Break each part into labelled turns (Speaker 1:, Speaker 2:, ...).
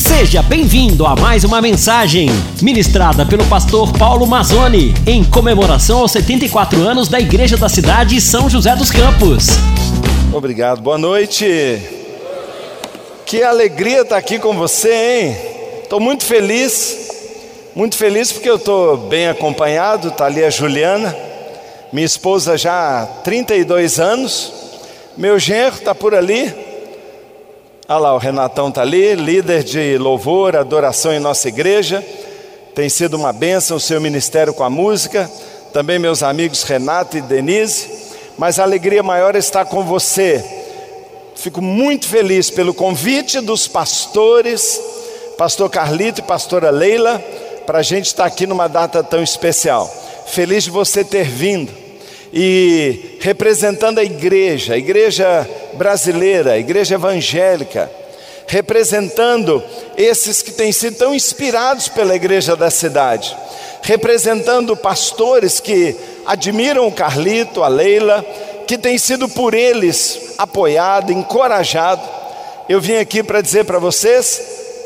Speaker 1: Seja bem-vindo a mais uma mensagem ministrada pelo pastor Paulo Mazzoni em comemoração aos 74 anos da Igreja da Cidade São José dos Campos.
Speaker 2: Obrigado, boa noite. Que alegria estar aqui com você, hein? Estou muito feliz, muito feliz porque eu estou bem acompanhado. Está ali a Juliana, minha esposa já há 32 anos, meu genro está por ali. Olha lá, o Renatão está ali, líder de louvor, adoração em nossa igreja. Tem sido uma bênção o seu ministério com a música. Também meus amigos Renato e Denise. Mas a alegria maior está com você. Fico muito feliz pelo convite dos pastores, pastor Carlito e pastora Leila, para a gente estar aqui numa data tão especial. Feliz de você ter vindo e representando a igreja, a igreja brasileira, a igreja evangélica, representando esses que têm sido tão inspirados pela igreja da cidade, representando pastores que admiram o Carlito, a Leila, que tem sido por eles apoiado, encorajado. Eu vim aqui para dizer para vocês: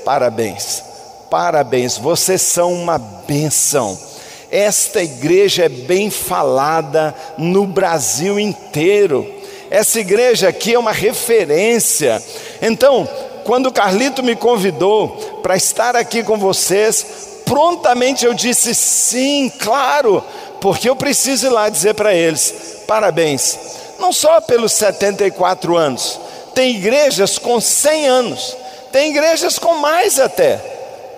Speaker 2: parabéns, parabéns, vocês são uma benção esta igreja é bem falada no Brasil inteiro. Essa igreja aqui é uma referência. Então, quando o Carlito me convidou para estar aqui com vocês, prontamente eu disse sim, claro, porque eu preciso ir lá dizer para eles: parabéns, não só pelos 74 anos, tem igrejas com 100 anos, tem igrejas com mais até,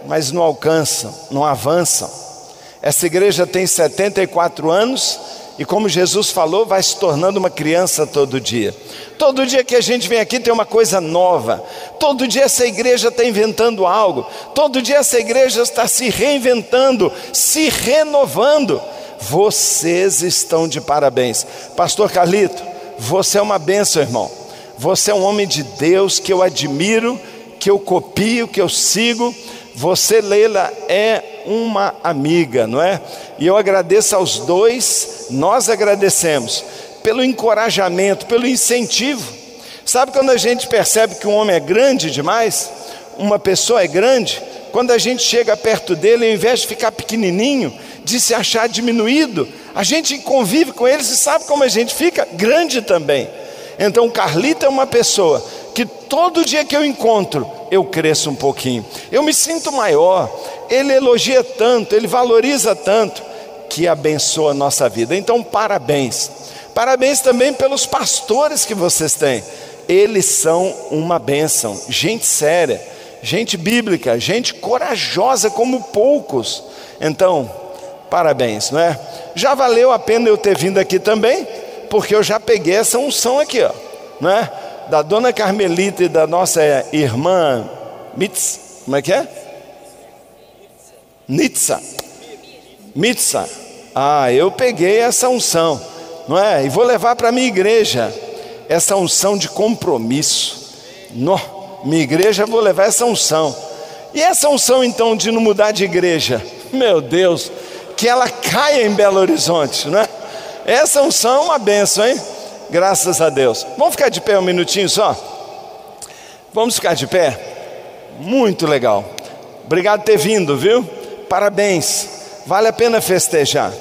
Speaker 2: mas não alcançam, não avançam. Essa igreja tem 74 anos e, como Jesus falou, vai se tornando uma criança todo dia. Todo dia que a gente vem aqui tem uma coisa nova. Todo dia essa igreja está inventando algo. Todo dia essa igreja está se reinventando, se renovando. Vocês estão de parabéns. Pastor Carlito, você é uma benção, irmão. Você é um homem de Deus que eu admiro, que eu copio, que eu sigo. Você, Leila, é uma amiga, não é? E eu agradeço aos dois, nós agradecemos pelo encorajamento, pelo incentivo. Sabe quando a gente percebe que um homem é grande demais, uma pessoa é grande, quando a gente chega perto dele, ao invés de ficar pequenininho, de se achar diminuído, a gente convive com eles e sabe como a gente fica grande também. Então, Carlito é uma pessoa que todo dia que eu encontro, eu cresço um pouquinho. Eu me sinto maior. Ele elogia tanto, ele valoriza tanto, que abençoa a nossa vida. Então, parabéns. Parabéns também pelos pastores que vocês têm. Eles são uma bênção, gente séria, gente bíblica, gente corajosa como poucos. Então, parabéns, não é? Já valeu a pena eu ter vindo aqui também, porque eu já peguei essa unção aqui, ó, não é? da dona Carmelita e da nossa irmã Mitz, como é que é? Nitsa. Mitsa. Ah, eu peguei essa unção, não é? E vou levar para minha igreja essa unção de compromisso. No, minha igreja vou levar essa unção. E essa unção então de não mudar de igreja, meu Deus, que ela caia em Belo Horizonte, não é? Essa unção é uma benção, hein? Graças a Deus. Vamos ficar de pé um minutinho só? Vamos ficar de pé? Muito legal. Obrigado por ter vindo, viu? Parabéns. Vale a pena festejar.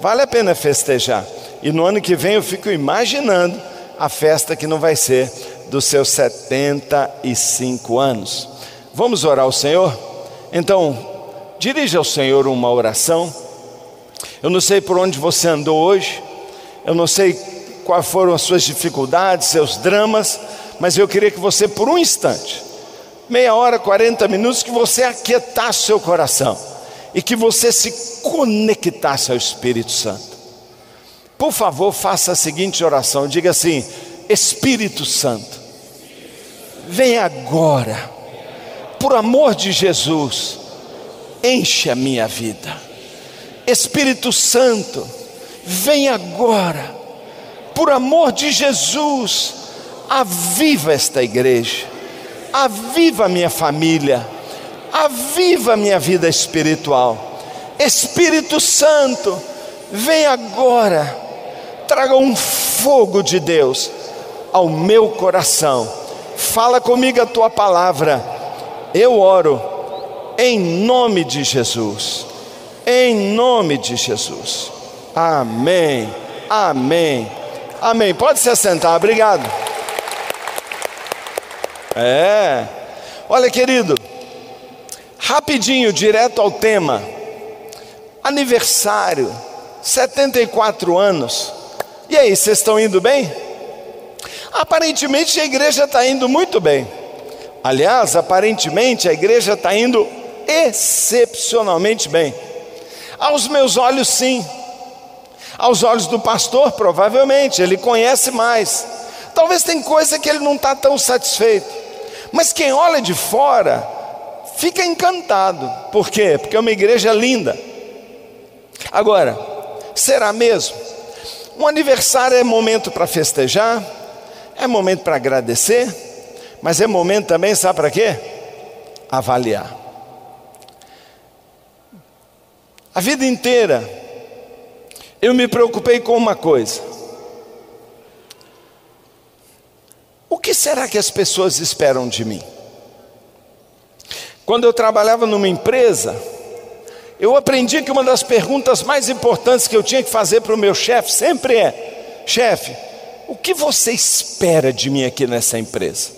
Speaker 2: Vale a pena festejar. E no ano que vem eu fico imaginando a festa que não vai ser dos seus 75 anos. Vamos orar ao Senhor? Então, dirija ao Senhor uma oração. Eu não sei por onde você andou hoje, eu não sei quais foram as suas dificuldades, seus dramas, mas eu queria que você, por um instante, meia hora, 40 minutos, que você aquietasse seu coração e que você se conectasse ao Espírito Santo. Por favor, faça a seguinte oração: diga assim, Espírito Santo, vem agora, por amor de Jesus, enche a minha vida. Espírito Santo, vem agora. Por amor de Jesus, aviva esta igreja, aviva minha família, aviva minha vida espiritual. Espírito Santo, vem agora, traga um fogo de Deus ao meu coração. Fala comigo a tua palavra Eu oro em nome de Jesus. Em nome de Jesus. Amém. Amém. Amém. Pode se assentar. Obrigado. É. Olha, querido, rapidinho, direto ao tema. Aniversário, 74 anos. E aí, vocês estão indo bem? Aparentemente a igreja está indo muito bem. Aliás, aparentemente a igreja está indo excepcionalmente bem. Aos meus olhos, sim. Aos olhos do pastor, provavelmente, ele conhece mais. Talvez tem coisa que ele não está tão satisfeito. Mas quem olha de fora fica encantado. Por quê? Porque é uma igreja linda. Agora, será mesmo? Um aniversário é momento para festejar, é momento para agradecer, mas é momento também, sabe para quê? Avaliar. A vida inteira eu me preocupei com uma coisa. O que será que as pessoas esperam de mim? Quando eu trabalhava numa empresa, eu aprendi que uma das perguntas mais importantes que eu tinha que fazer para o meu chefe sempre é: chefe, o que você espera de mim aqui nessa empresa?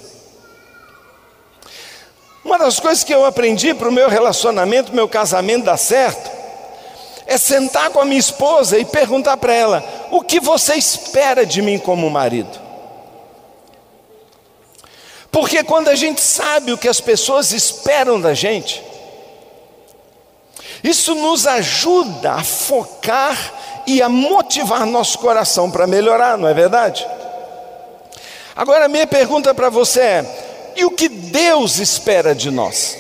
Speaker 2: Uma das coisas que eu aprendi para o meu relacionamento, meu casamento dar certo, é sentar com a minha esposa e perguntar para ela: o que você espera de mim como marido? Porque quando a gente sabe o que as pessoas esperam da gente, isso nos ajuda a focar e a motivar nosso coração para melhorar, não é verdade? Agora, minha pergunta para você é: e o que Deus espera de nós?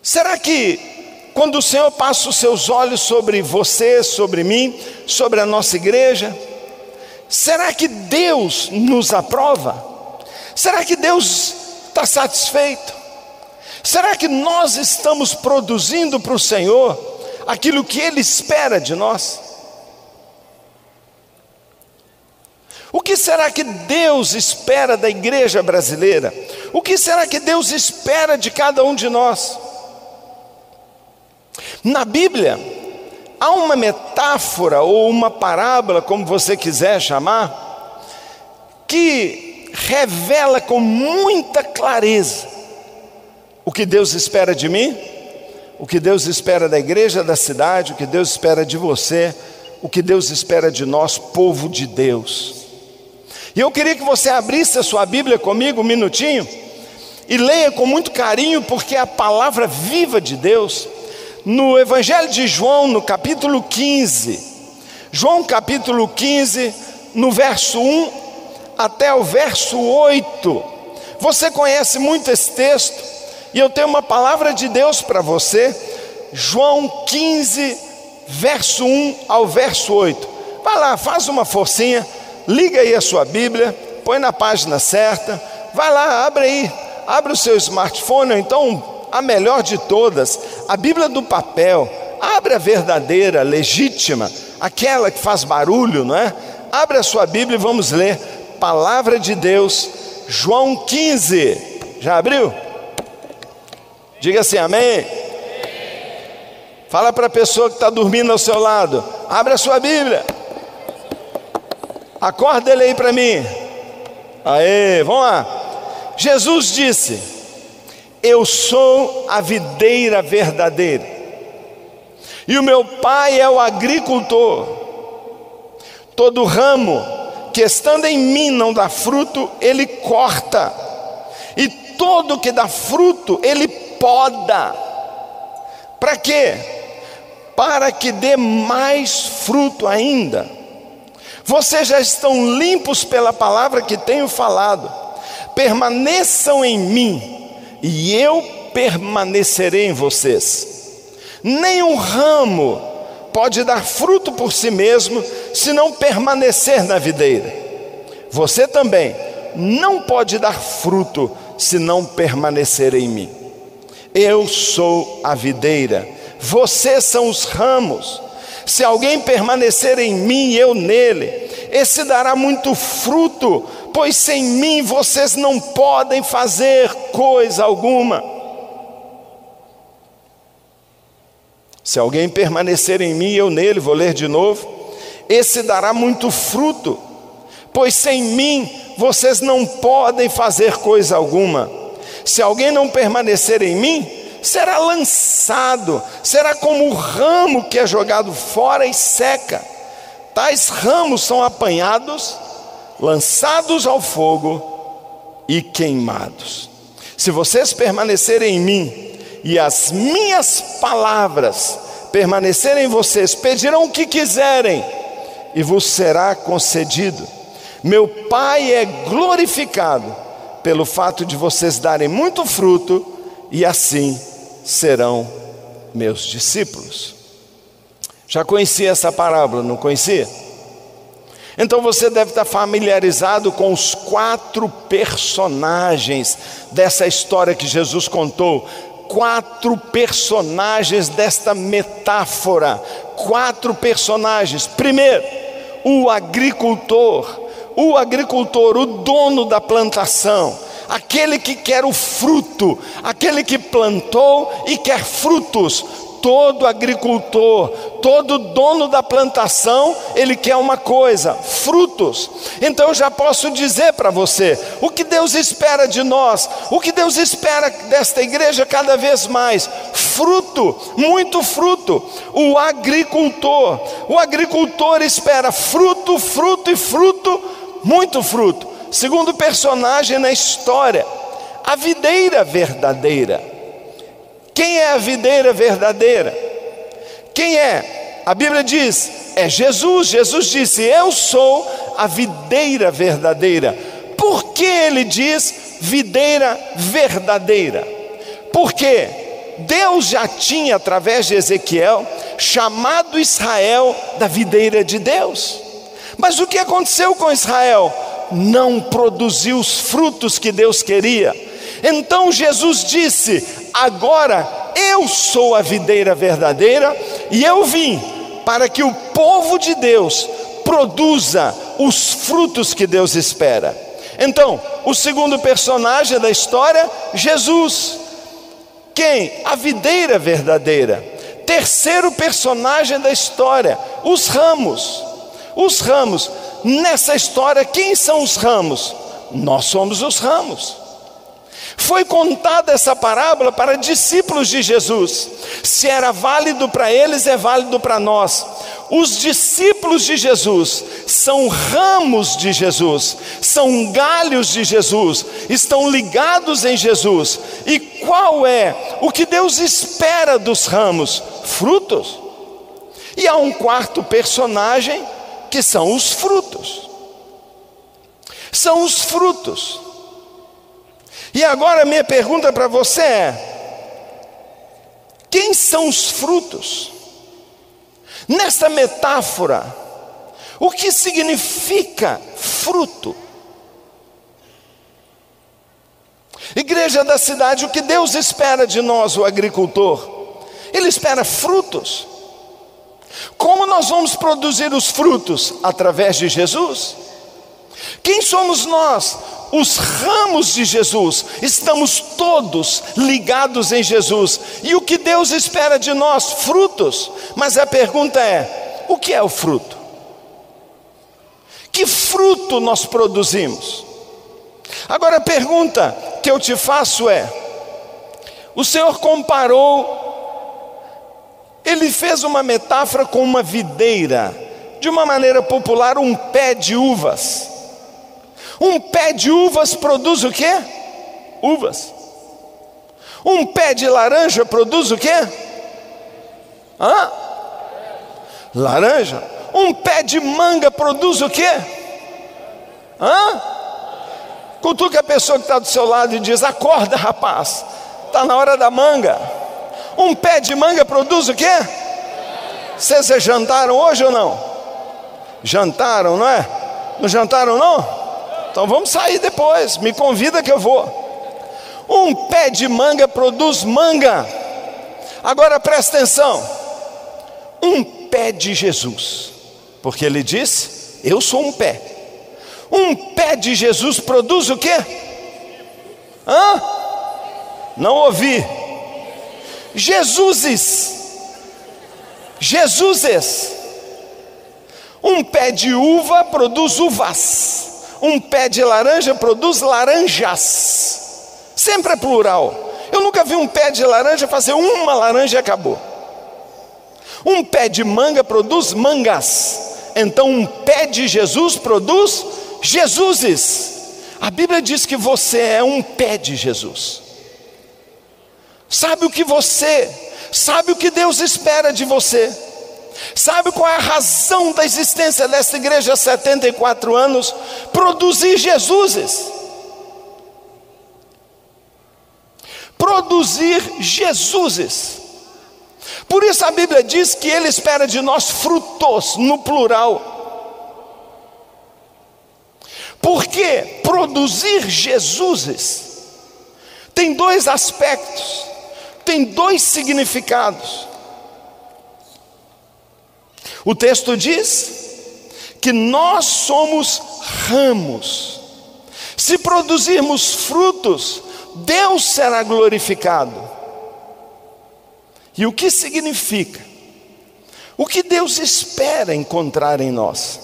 Speaker 2: Será que quando o Senhor passa os seus olhos sobre você, sobre mim, sobre a nossa igreja, será que Deus nos aprova? Será que Deus está satisfeito? Será que nós estamos produzindo para o Senhor aquilo que Ele espera de nós? O que será que Deus espera da igreja brasileira? O que será que Deus espera de cada um de nós? Na Bíblia, há uma metáfora ou uma parábola, como você quiser chamar, que revela com muita clareza o que Deus espera de mim, o que Deus espera da igreja, da cidade, o que Deus espera de você, o que Deus espera de nós, povo de Deus. E eu queria que você abrisse a sua Bíblia comigo um minutinho e leia com muito carinho, porque é a palavra viva de Deus no Evangelho de João, no capítulo 15, João capítulo 15, no verso 1 até o verso 8. Você conhece muito esse texto, e eu tenho uma palavra de Deus para você, João 15, verso 1 ao verso 8. Vai lá, faz uma forcinha, liga aí a sua Bíblia, põe na página certa, vai lá, abre aí, abre o seu smartphone, ou então a melhor de todas, a Bíblia do papel. Abre a verdadeira, legítima, aquela que faz barulho, não é? Abre a sua Bíblia e vamos ler Palavra de Deus, João 15. Já abriu? Diga assim, amém. Fala para a pessoa que está dormindo ao seu lado. Abre a sua Bíblia. Acorda ele aí para mim. Aê, vamos lá. Jesus disse: eu sou a videira verdadeira, e o meu pai é o agricultor. Todo ramo que estando em mim não dá fruto, ele corta, e todo que dá fruto, ele poda. Para quê? Para que dê mais fruto ainda. Vocês já estão limpos pela palavra que tenho falado. Permaneçam em mim e eu permanecerei em vocês. Nenhum ramo pode dar fruto por si mesmo se não permanecer na videira. Você também não pode dar fruto se não permanecer em mim. Eu sou a videira, vocês são os ramos. Se alguém permanecer em mim e eu nele, esse dará muito fruto, pois sem mim vocês não podem fazer coisa alguma. Se alguém permanecer em mim, eu nele, vou ler de novo, esse dará muito fruto, pois sem mim vocês não podem fazer coisa alguma. Se alguém não permanecer em mim, será lançado, será como o ramo que é jogado fora e seca. Tais ramos são apanhados, lançados ao fogo e queimados. Se vocês permanecerem em mim e as minhas palavras permanecerem em vocês, pedirão o que quiserem e vos será concedido. Meu Pai é glorificado pelo fato de vocês darem muito fruto e assim serão meus discípulos. Já conhecia essa parábola, não conhecia? Então você deve estar familiarizado com os quatro personagens dessa história que Jesus contou. Quatro personagens desta metáfora. Quatro personagens. Primeiro, o agricultor. O agricultor, o dono da plantação aquele que quer o fruto, aquele que plantou e quer frutos, todo agricultor, todo dono da plantação, ele quer uma coisa: frutos. Então eu já posso dizer para você o que Deus espera de nós, o que Deus espera desta igreja cada vez mais: fruto, muito fruto. O agricultor, o agricultor espera fruto, fruto e fruto, muito fruto. Segundo personagem na história, a videira verdadeira. Quem é a videira verdadeira? Quem é? A Bíblia diz: é Jesus. Jesus disse: Eu sou a videira verdadeira. Por que ele diz videira verdadeira? Porque Deus já tinha, através de Ezequiel, chamado Israel da videira de Deus. Mas o que aconteceu com Israel? Não produziu os frutos que Deus queria. Então Jesus disse: Agora eu sou a videira verdadeira e eu vim para que o povo de Deus produza os frutos que Deus espera. Então, o segundo personagem da história, Jesus. Quem? A videira verdadeira. Terceiro personagem da história, os ramos. Os ramos. Nessa história, quem são os ramos? Nós somos os ramos. Foi contada essa parábola para discípulos de Jesus. Se era válido para eles, é válido para nós. Os discípulos de Jesus são ramos de Jesus, são galhos de Jesus, estão ligados em Jesus. E qual é o que Deus espera dos ramos? Frutos. E há um quarto personagem que são os frutos. São os frutos. E agora minha pergunta para você é: quem são os frutos? Nessa metáfora, o que significa fruto? Igreja da cidade, o que Deus espera de nós, o agricultor? Ele espera frutos. Como nós vamos produzir os frutos? Através de Jesus. Quem somos nós? Os ramos de Jesus, estamos todos ligados em Jesus. E o que Deus espera de nós? Frutos. Mas a pergunta é: o que é o fruto? Que fruto nós produzimos? Agora a pergunta que eu te faço é: o Senhor comparou, ele fez uma metáfora com uma videira, de uma maneira popular, um pé de uvas. Um pé de uvas produz o quê? Uvas. Um pé de laranja produz o quê? Hã? Laranja. Um pé de manga produz o quê? Hã? Cutuca a pessoa que está do seu lado e diz: Acorda, rapaz, está na hora da manga. Um pé de manga produz o quê? Vocês jantaram hoje ou não? Jantaram, não é? Não jantaram, não? Então vamos sair depois, me convida que eu vou. Um pé de manga produz manga. Agora presta atenção. Um pé de Jesus, porque ele disse: Eu sou um pé. Um pé de Jesus produz o quê? Hã? Não ouvi. Jesuses. Jesuses. Um pé de uva produz uvas. Um pé de laranja produz laranjas. Sempre é plural. Eu nunca vi um pé de laranja fazer uma laranja e acabou. Um pé de manga produz mangas. Então um pé de Jesus produz Jesuses. A Bíblia diz que você é um pé de Jesus. Sabe o que você, sabe o que Deus espera de você. Sabe qual é a razão da existência desta igreja há 74 anos? Produzir Jesuses. Produzir Jesuses. Por isso a Bíblia diz que Ele espera de nós frutos, no plural. Porque produzir Jesuses tem dois aspectos, tem dois significados. O texto diz que nós somos ramos. Se produzirmos frutos, Deus será glorificado. E o que significa? O que Deus espera encontrar em nós?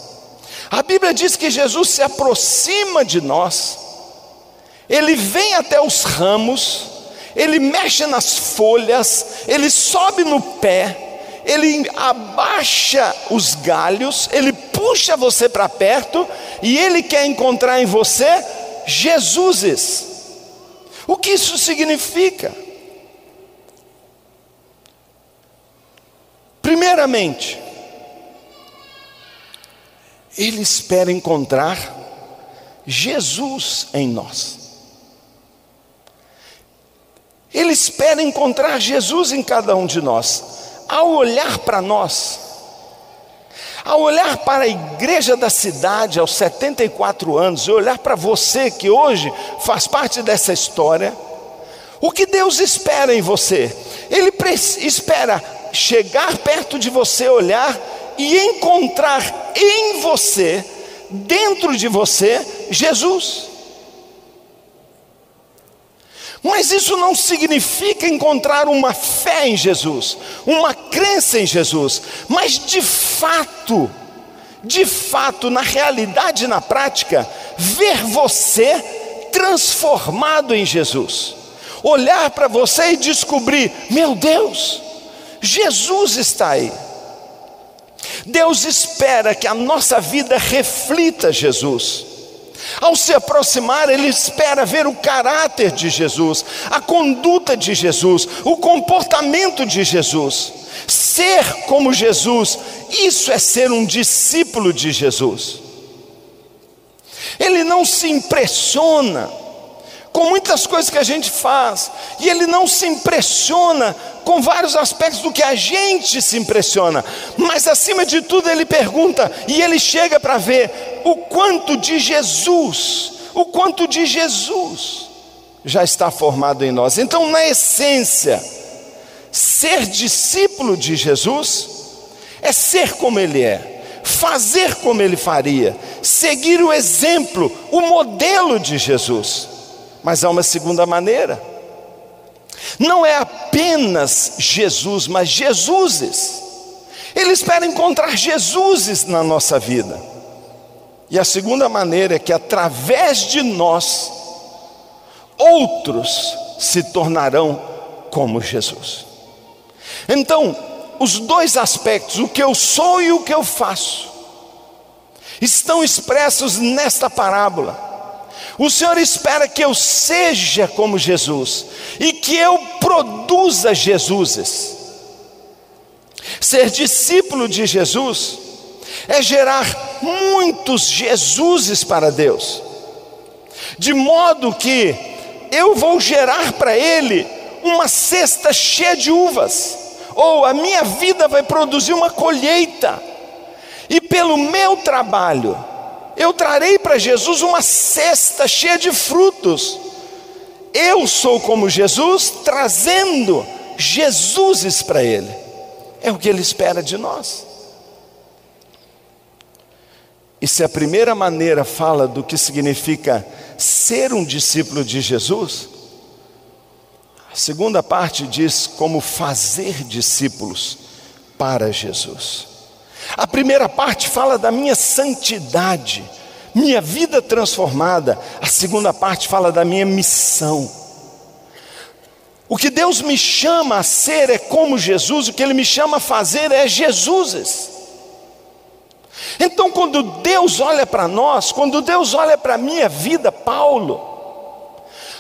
Speaker 2: A Bíblia diz que Jesus se aproxima de nós, ele vem até os ramos, ele mexe nas folhas, ele sobe no pé, ele abaixa os galhos, ele puxa você para perto e ele quer encontrar em você Jesuses. O que isso significa? Primeiramente, ele espera encontrar Jesus em nós. Ele espera encontrar Jesus em cada um de nós ao olhar para nós, ao olhar para a igreja da cidade aos 74 anos, e olhar para você que hoje faz parte dessa história, o que Deus espera em você? Ele espera chegar perto de você, olhar e encontrar em você, dentro de você, Jesus. Mas isso não significa encontrar uma fé em Jesus, uma crença em Jesus, mas de fato, de fato, na realidade, na prática, ver você transformado em Jesus, olhar para você e descobrir: meu Deus, Jesus está aí. Deus espera que a nossa vida reflita Jesus. Ao se aproximar, ele espera ver o caráter de Jesus, a conduta de Jesus, o comportamento de Jesus. Ser como Jesus, isso é ser um discípulo de Jesus. Ele não se impressiona com muitas coisas que a gente faz, e ele não se impressiona com vários aspectos do que a gente se impressiona, mas acima de tudo ele pergunta e ele chega para ver o quanto de Jesus, o quanto de Jesus já está formado em nós. Então, na essência, ser discípulo de Jesus é ser como ele é, fazer como ele faria, seguir o exemplo, o modelo de Jesus. Mas há uma segunda maneira não é apenas Jesus, mas Jesuses. Ele espera encontrar Jesuses na nossa vida. E a segunda maneira é que através de nós, outros se tornarão como Jesus. Então, os dois aspectos, o que eu sou e o que eu faço, estão expressos nesta parábola. O Senhor espera que eu seja como Jesus e que eu produza Jesuses. Ser discípulo de Jesus é gerar muitos Jesuses para Deus, de modo que eu vou gerar para Ele uma cesta cheia de uvas, ou a minha vida vai produzir uma colheita, e pelo meu trabalho, eu trarei para Jesus uma cesta cheia de frutos. Eu sou como Jesus, trazendo Jesuses para Ele. É o que Ele espera de nós. E se a primeira maneira fala do que significa ser um discípulo de Jesus, a segunda parte diz como fazer discípulos para Jesus. A primeira parte fala da minha santidade, minha vida transformada. A segunda parte fala da minha missão. O que Deus me chama a ser é como Jesus, o que Ele me chama a fazer é Jesuses. Então, quando Deus olha para nós, quando Deus olha para a minha vida, Paulo,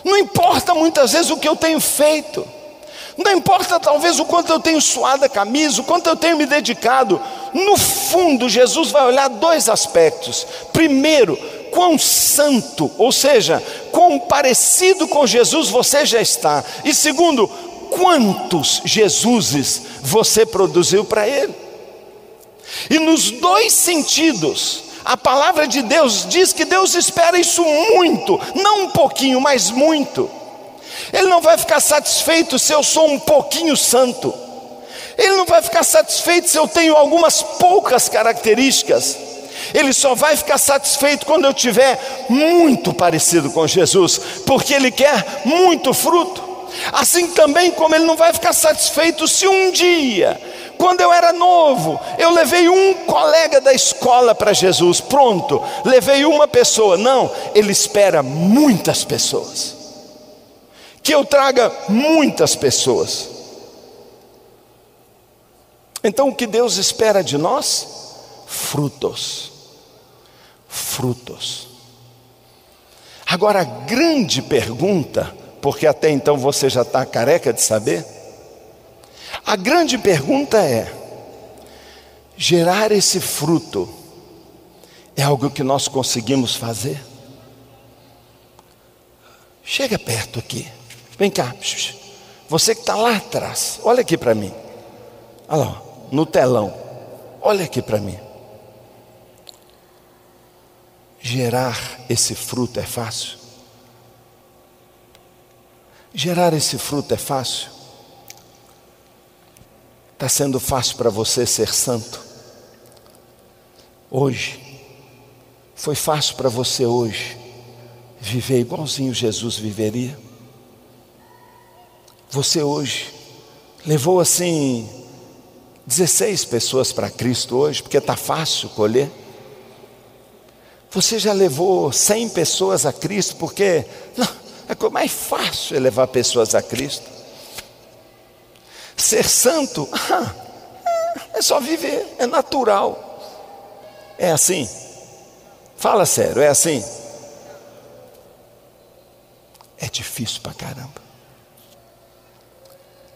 Speaker 2: não importa muitas vezes o que eu tenho feito, não importa talvez o quanto eu tenho suado a camisa, o quanto eu tenho me dedicado, no fundo, Jesus vai olhar dois aspectos. Primeiro, quão santo, ou seja, quão parecido com Jesus você já está. E segundo, quantos Jesuses você produziu para Ele. E nos dois sentidos, a palavra de Deus diz que Deus espera isso muito, não um pouquinho, mas muito. Ele não vai ficar satisfeito se eu sou um pouquinho santo. Ele não vai ficar satisfeito se eu tenho algumas poucas características. Ele só vai ficar satisfeito quando eu tiver muito parecido com Jesus, porque ele quer muito fruto. Assim também como ele não vai ficar satisfeito se um dia quando eu era novo, eu levei um colega da escola para Jesus, pronto, levei uma pessoa. Não, ele espera muitas pessoas. Que eu traga muitas pessoas. Então o que Deus espera de nós? Frutos. Frutos. Agora a grande pergunta, porque até então você já está careca de saber, a grande pergunta é: gerar esse fruto é algo que nós conseguimos fazer? Chega perto aqui, vem cá, você que está lá atrás, olha aqui para mim, olha lá, no telão, olha aqui para mim. Gerar esse fruto é fácil? Gerar esse fruto é fácil? Está sendo fácil para você ser santo? Hoje. Foi fácil para você hoje viver igualzinho Jesus viveria? Você hoje levou assim 16 pessoas para Cristo hoje, porque está fácil colher? Você já levou 100 pessoas a Cristo, porque não, é mais fácil é levar pessoas a Cristo. Ser santo, ah, é só viver, é natural. É assim? Fala sério, é assim? É difícil pra caramba.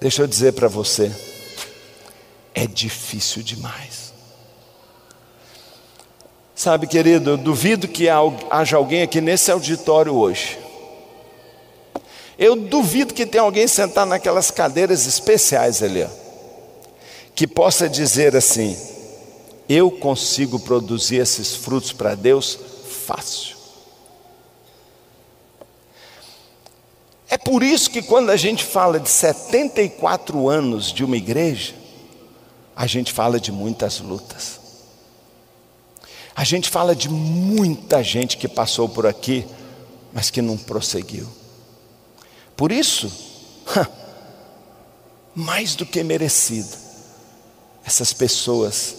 Speaker 2: Deixa eu dizer para você, é difícil demais. Sabe, querido, eu duvido que haja alguém aqui nesse auditório hoje eu duvido que tenha alguém sentado naquelas cadeiras especiais ali, ó, que possa dizer assim: eu consigo produzir esses frutos para Deus fácil. É por isso que quando a gente fala de 74 anos de uma igreja, a gente fala de muitas lutas. A gente fala de muita gente que passou por aqui, mas que não prosseguiu. Por isso, mais do que merecido, essas pessoas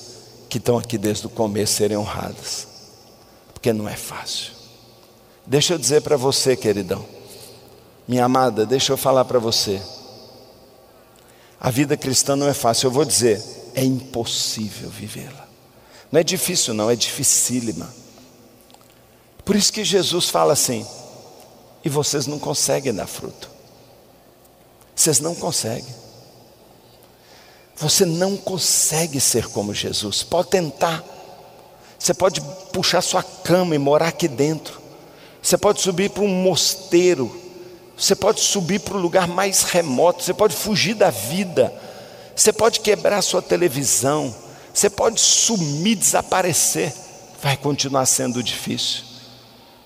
Speaker 2: que estão aqui desde o começo serem honradas, porque não é fácil. Deixa eu dizer para você, queridão, minha amada, deixa eu falar para você. A vida cristã não é fácil, eu vou dizer, é impossível vivê-la. Não é difícil, não, é dificílima. Por isso que Jesus fala assim: e vocês não conseguem dar fruto. Vocês não conseguem. Você não consegue ser como Jesus. Pode tentar. Você pode puxar sua cama e morar aqui dentro. Você pode subir para um mosteiro. Você pode subir para o lugar mais remoto. Você pode fugir da vida. Você pode quebrar sua televisão. Você pode sumir, desaparecer. Vai continuar sendo difícil.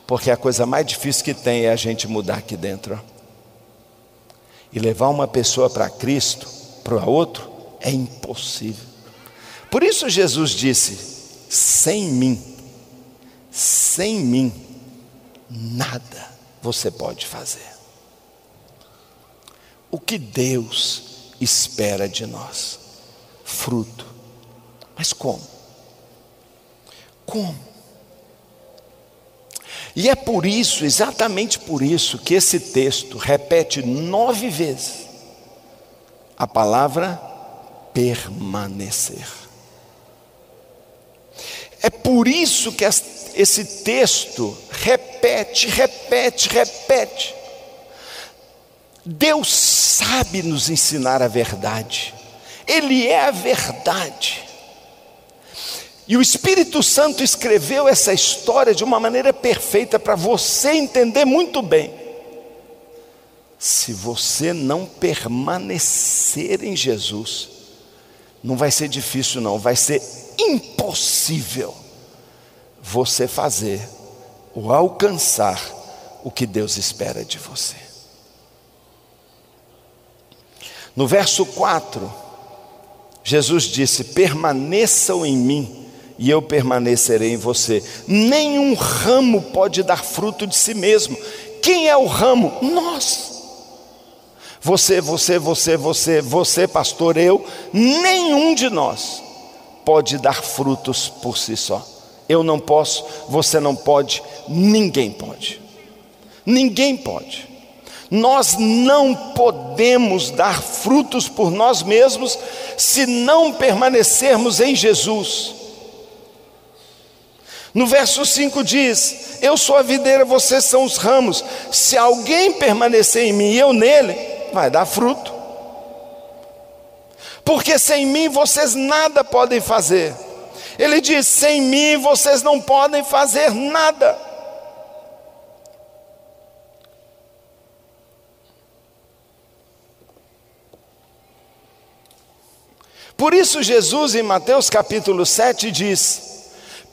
Speaker 2: Porque a coisa mais difícil que tem é a gente mudar aqui dentro. E levar uma pessoa para Cristo, para outro, é impossível. Por isso Jesus disse: sem mim sem mim, nada você pode fazer. O que Deus espera de nós? Fruto. Mas como? Como? E é por isso, exatamente por isso, que esse texto repete nove vezes a palavra permanecer. É por isso que esse texto repete, repete, repete. Deus sabe nos ensinar a verdade, Ele é a verdade. E o Espírito Santo escreveu essa história de uma maneira perfeita para você entender muito bem. Se você não permanecer em Jesus, não vai ser difícil, não, vai ser impossível você fazer ou alcançar o que Deus espera de você. No verso 4, Jesus disse: Permaneçam em mim e eu permanecerei em você. Nenhum ramo pode dar fruto de si mesmo. Quem é o ramo? Nós. Você, você, você, você, você, pastor, eu, nenhum de nós pode dar frutos por si só. Eu não posso, você não pode, ninguém pode. Ninguém pode. Nós não podemos dar frutos por nós mesmos se não permanecermos em Jesus. No verso 5 diz: Eu sou a videira, vocês são os ramos. Se alguém permanecer em mim e eu nele, vai dar fruto. Porque sem mim vocês nada podem fazer. Ele diz: sem mim vocês não podem fazer nada. Por isso, Jesus, em Mateus capítulo 7, diz: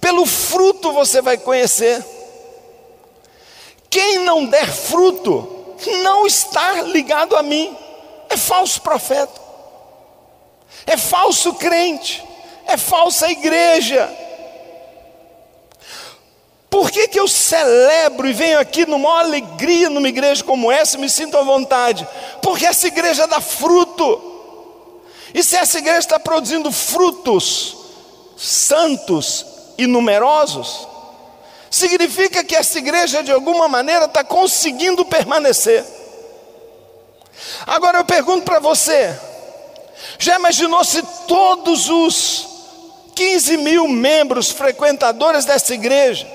Speaker 2: pelo fruto você vai conhecer. Quem não der fruto, não está ligado a mim, é falso profeta, é falso crente, é falsa igreja. Por que, que eu celebro e venho aqui numa alegria numa igreja como essa e me sinto à vontade? Porque essa igreja dá fruto. E se essa igreja está produzindo frutos santos, e numerosos, significa que essa igreja de alguma maneira está conseguindo permanecer. Agora eu pergunto para você: já imaginou se todos os 15 mil membros frequentadores dessa igreja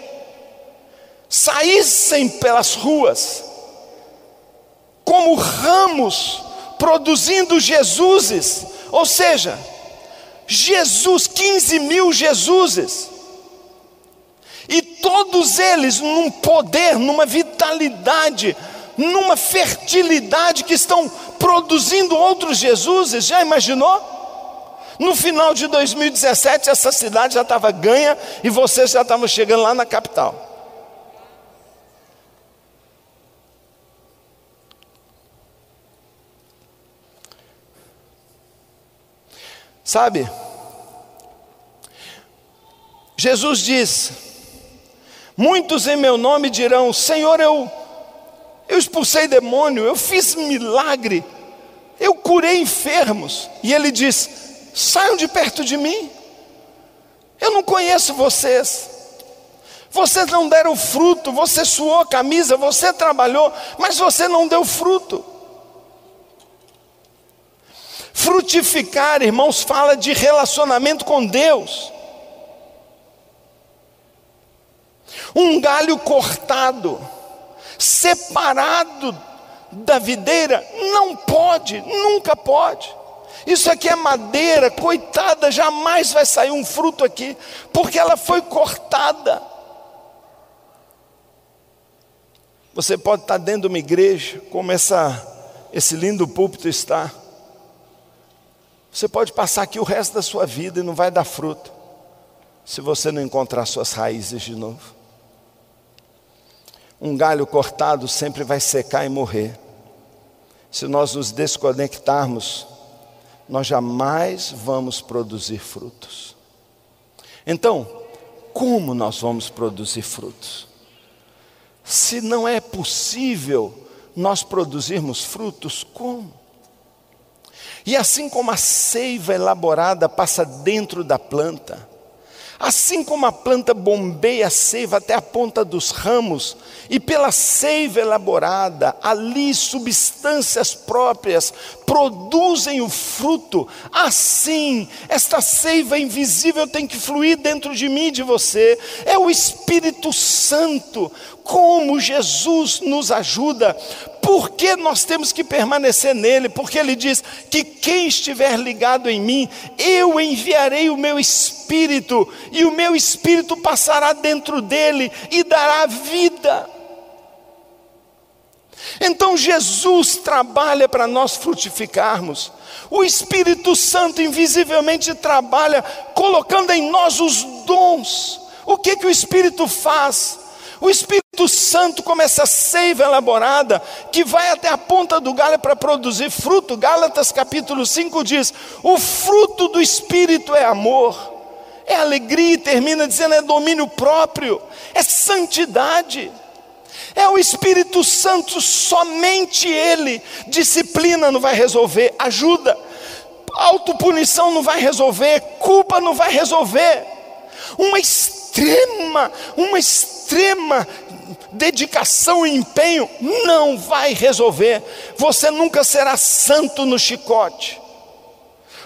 Speaker 2: saíssem pelas ruas como ramos produzindo Jesuses, ou seja, Jesus, 15 mil Jesuses, e todos eles num poder, numa vitalidade, numa fertilidade que estão produzindo outros Jesuses. Já imaginou? No final de 2017, essa cidade já estava ganha e vocês já estavam chegando lá na capital. Sabe? Jesus diz: Muitos em meu nome dirão: Senhor, eu, eu expulsei demônio, eu fiz milagre, eu curei enfermos. E ele diz: Saiam de perto de mim, eu não conheço vocês. Vocês não deram fruto, você suou a camisa, você trabalhou, mas você não deu fruto. Frutificar, irmãos, fala de relacionamento com Deus. um galho cortado, separado da videira, não pode, nunca pode. Isso aqui é madeira, coitada, jamais vai sair um fruto aqui, porque ela foi cortada. Você pode estar dentro de uma igreja, como essa, esse lindo púlpito está. Você pode passar aqui o resto da sua vida e não vai dar fruto, se você não encontrar suas raízes de novo. Um galho cortado sempre vai secar e morrer. Se nós nos desconectarmos, nós jamais vamos produzir frutos. Então, como nós vamos produzir frutos? Se não é possível nós produzirmos frutos, como? E assim como a seiva elaborada passa dentro da planta, Assim como a planta bombeia a seiva até a ponta dos ramos, e pela seiva elaborada, ali substâncias próprias produzem o fruto, assim, esta seiva invisível tem que fluir dentro de mim e de você. É o Espírito Santo, como Jesus nos ajuda, por que nós temos que permanecer nele? Porque ele diz que quem estiver ligado em mim, eu enviarei o meu espírito, e o meu espírito passará dentro dele e dará vida. Então Jesus trabalha para nós frutificarmos. O Espírito Santo invisivelmente trabalha colocando em nós os dons. O que que o Espírito faz? O Espírito Santo como essa seiva elaborada que vai até a ponta do galho para produzir fruto. Gálatas capítulo 5 diz: "O fruto do espírito é amor, é alegria", e termina dizendo é domínio próprio, é santidade. É o Espírito Santo, somente Ele. Disciplina não vai resolver, ajuda. Autopunição não vai resolver, culpa não vai resolver. Uma extrema, uma extrema dedicação e empenho não vai resolver. Você nunca será santo no chicote.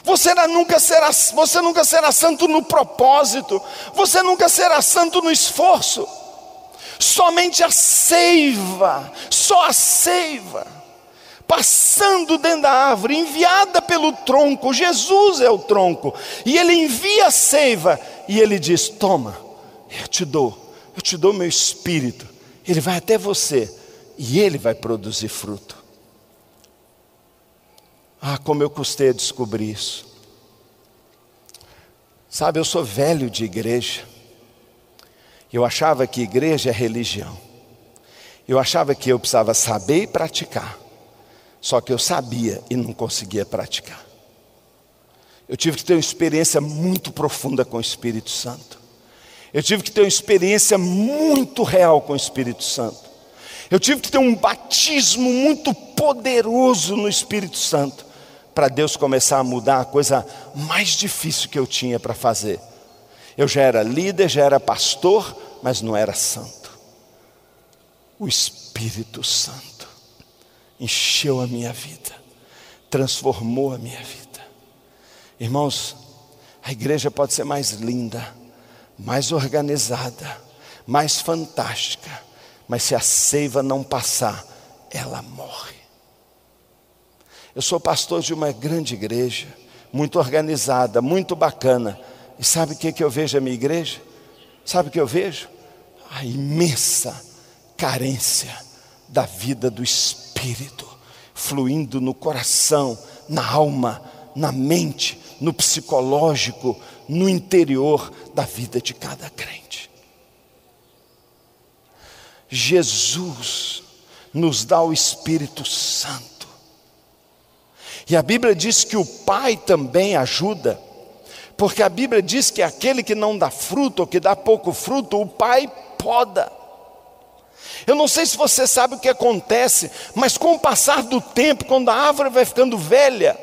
Speaker 2: Você nunca será, você nunca será santo no propósito. Você nunca será santo no esforço. Somente a seiva, só a seiva, passando dentro da árvore, enviada pelo tronco. Jesus é o tronco. E ele envia a seiva e ele diz: Toma, eu te dou, eu te dou meu espírito. Ele vai até você e ele vai produzir fruto. Ah, como eu custei a descobrir isso. Sabe, eu sou velho de igreja. Eu achava que igreja é religião. Eu achava que eu precisava saber e praticar. Só que eu sabia e não conseguia praticar. Eu tive que ter uma experiência muito profunda com o Espírito Santo. Eu tive que ter uma experiência muito real com o Espírito Santo. Eu tive que ter um batismo muito poderoso no Espírito Santo para Deus começar a mudar a coisa mais difícil que eu tinha para fazer. Eu já era líder, já era pastor, mas não era santo. O Espírito Santo encheu a minha vida, transformou a minha vida. Irmãos, a igreja pode ser mais linda, mais organizada, mais fantástica, mas se a seiva não passar, ela morre. Eu sou pastor de uma grande igreja, muito organizada, muito bacana. E sabe o que, que eu vejo a minha igreja? Sabe o que eu vejo? A imensa carência da vida do Espírito, fluindo no coração, na alma, na mente, no psicológico, no interior da vida de cada crente. Jesus nos dá o Espírito Santo. E a Bíblia diz que o Pai também ajuda, porque a Bíblia diz que aquele que não dá fruto ou que dá pouco fruto, o Pai poda. Eu não sei se você sabe o que acontece, mas com o passar do tempo, quando a árvore vai ficando velha,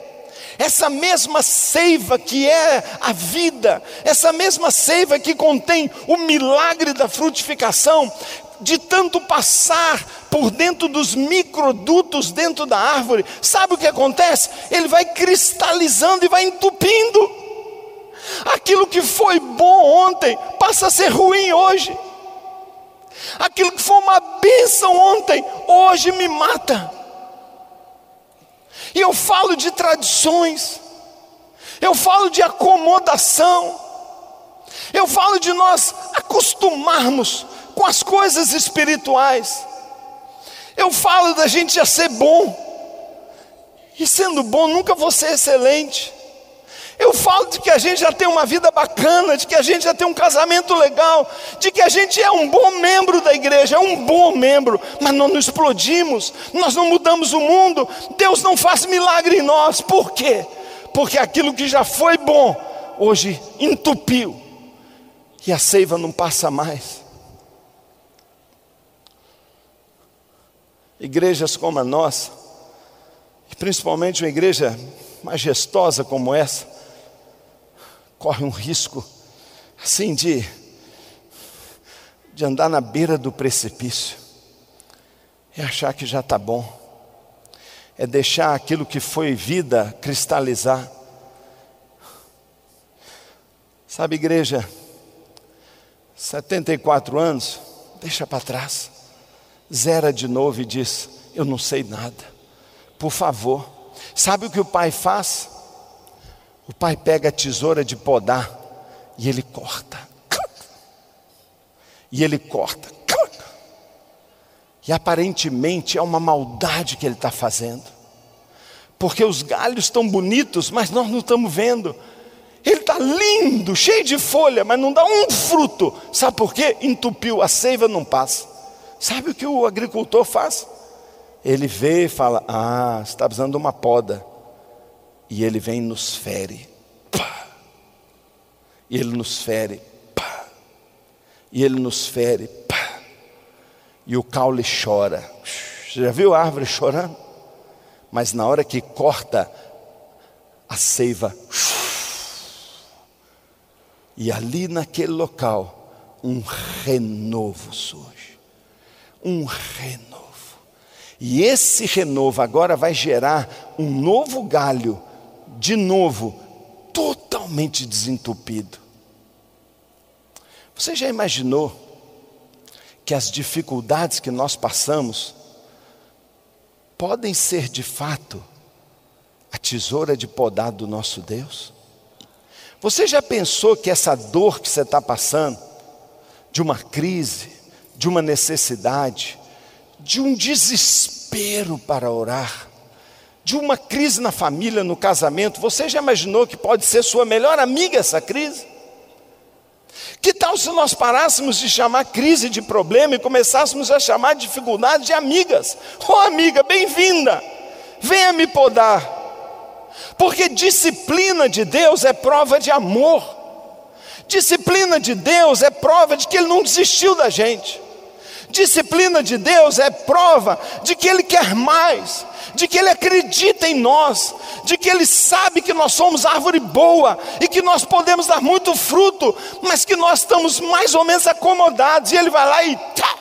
Speaker 2: essa mesma seiva que é a vida, essa mesma seiva que contém o milagre da frutificação, de tanto passar por dentro dos microdutos dentro da árvore, sabe o que acontece? Ele vai cristalizando e vai entupindo. Aquilo que foi bom ontem passa a ser ruim hoje. Aquilo que foi uma bênção ontem, hoje me mata. E eu falo de tradições, eu falo de acomodação, eu falo de nós acostumarmos com as coisas espirituais. Eu falo da gente já ser bom, e sendo bom, nunca vou ser excelente. Eu falo de que a gente já tem uma vida bacana, de que a gente já tem um casamento legal, de que a gente é um bom membro da igreja, é um bom membro, mas nós não explodimos, nós não mudamos o mundo, Deus não faz milagre em nós, por quê? Porque aquilo que já foi bom, hoje entupiu, e a seiva não passa mais. Igrejas como a nossa, e principalmente uma igreja majestosa como essa, corre um risco assim de, de andar na beira do precipício e achar que já está bom, é deixar aquilo que foi vida cristalizar. Sabe, igreja, 74 anos, deixa para trás, zera de novo e diz: Eu não sei nada, por favor. Sabe o que o pai faz? O pai pega a tesoura de podar e ele corta. E ele corta. E aparentemente é uma maldade que ele está fazendo. Porque os galhos estão bonitos, mas nós não estamos vendo. Ele está lindo, cheio de folha, mas não dá um fruto. Sabe por quê? Entupiu, a seiva não passa. Sabe o que o agricultor faz? Ele vê e fala: Ah, está precisando de uma poda e ele vem e nos fere. Pá. E ele nos fere. Pá. E ele nos fere. Pá. E o caule chora. Você já viu a árvore chorando? Mas na hora que corta a seiva, e ali naquele local, um renovo surge. Um renovo. E esse renovo agora vai gerar um novo galho de novo, totalmente desentupido. Você já imaginou que as dificuldades que nós passamos podem ser de fato a tesoura de podar do nosso Deus? Você já pensou que essa dor que você está passando, de uma crise, de uma necessidade, de um desespero para orar, de uma crise na família, no casamento, você já imaginou que pode ser sua melhor amiga essa crise? Que tal se nós parássemos de chamar crise de problema e começássemos a chamar dificuldade de amigas? Ô oh, amiga, bem-vinda, venha me podar, porque disciplina de Deus é prova de amor, disciplina de Deus é prova de que Ele não desistiu da gente. Disciplina de Deus é prova de que Ele quer mais, de que Ele acredita em nós, de que Ele sabe que nós somos árvore boa e que nós podemos dar muito fruto, mas que nós estamos mais ou menos acomodados, e Ele vai lá e tá.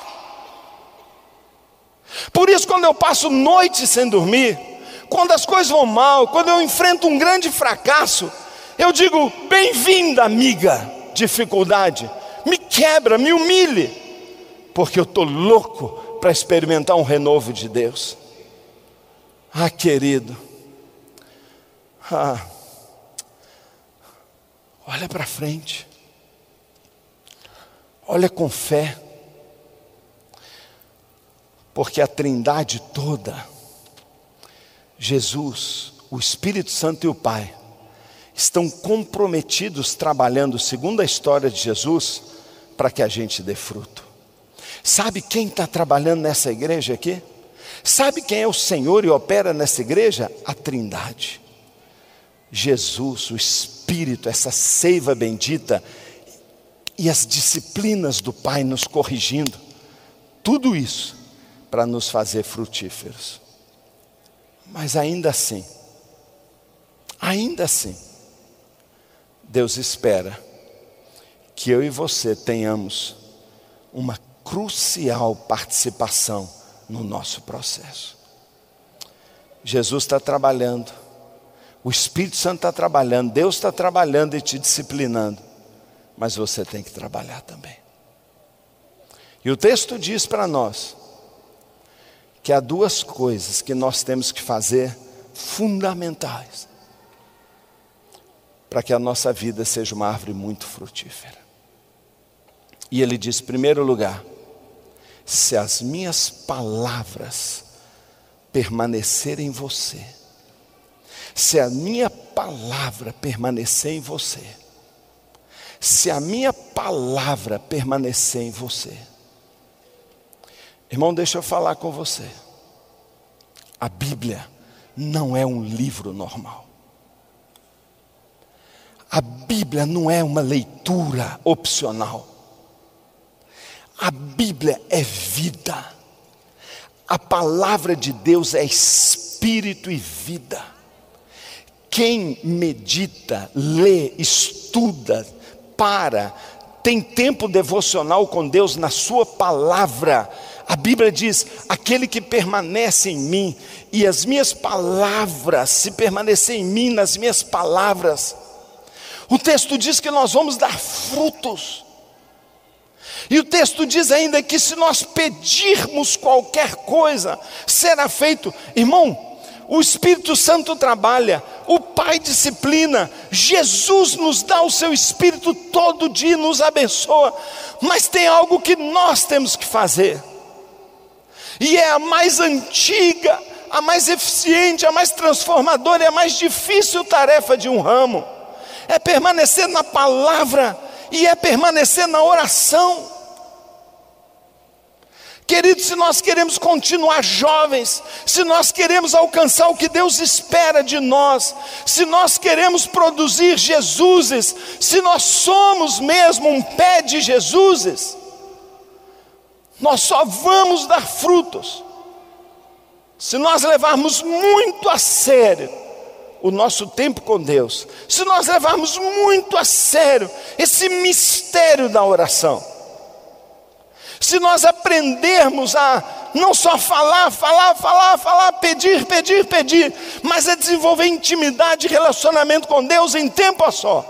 Speaker 2: Por isso, quando eu passo noite sem dormir, quando as coisas vão mal, quando eu enfrento um grande fracasso, eu digo: bem-vinda, amiga, dificuldade, me quebra, me humilhe porque eu estou louco para experimentar um renovo de Deus. Ah, querido, ah, olha para frente, olha com fé, porque a Trindade toda, Jesus, o Espírito Santo e o Pai, estão comprometidos trabalhando segundo a história de Jesus para que a gente dê fruto. Sabe quem está trabalhando nessa igreja aqui? Sabe quem é o Senhor e opera nessa igreja? A Trindade. Jesus, o Espírito, essa seiva bendita e as disciplinas do Pai nos corrigindo. Tudo isso para nos fazer frutíferos. Mas ainda assim, ainda assim, Deus espera que eu e você tenhamos uma crucial participação no nosso processo. Jesus está trabalhando, o Espírito Santo está trabalhando, Deus está trabalhando e te disciplinando, mas você tem que trabalhar também. E o texto diz para nós que há duas coisas que nós temos que fazer fundamentais para que a nossa vida seja uma árvore muito frutífera. E ele diz, em primeiro lugar, se as minhas palavras permanecerem em você, se a minha palavra permanecer em você, se a minha palavra permanecer em você, irmão, deixa eu falar com você. A Bíblia não é um livro normal. A Bíblia não é uma leitura opcional. A Bíblia é vida. A palavra de Deus é espírito e vida. Quem medita, lê, estuda, para, tem tempo devocional com Deus na Sua palavra. A Bíblia diz: aquele que permanece em mim, e as minhas palavras, se permanecer em mim, nas minhas palavras. O texto diz que nós vamos dar frutos. E o texto diz ainda que se nós pedirmos qualquer coisa, será feito. Irmão, o Espírito Santo trabalha, o Pai disciplina, Jesus nos dá o seu Espírito todo dia, nos abençoa, mas tem algo que nós temos que fazer, e é a mais antiga, a mais eficiente, a mais transformadora e a mais difícil tarefa de um ramo, é permanecer na palavra e é permanecer na oração. Queridos, se nós queremos continuar jovens, se nós queremos alcançar o que Deus espera de nós, se nós queremos produzir Jesuses, se nós somos mesmo um pé de Jesuses, nós só vamos dar frutos. Se nós levarmos muito a sério o nosso tempo com Deus, se nós levarmos muito a sério esse mistério da oração se nós aprendermos a não só falar, falar, falar, falar, pedir, pedir, pedir, mas a desenvolver intimidade e relacionamento com Deus em tempo a só,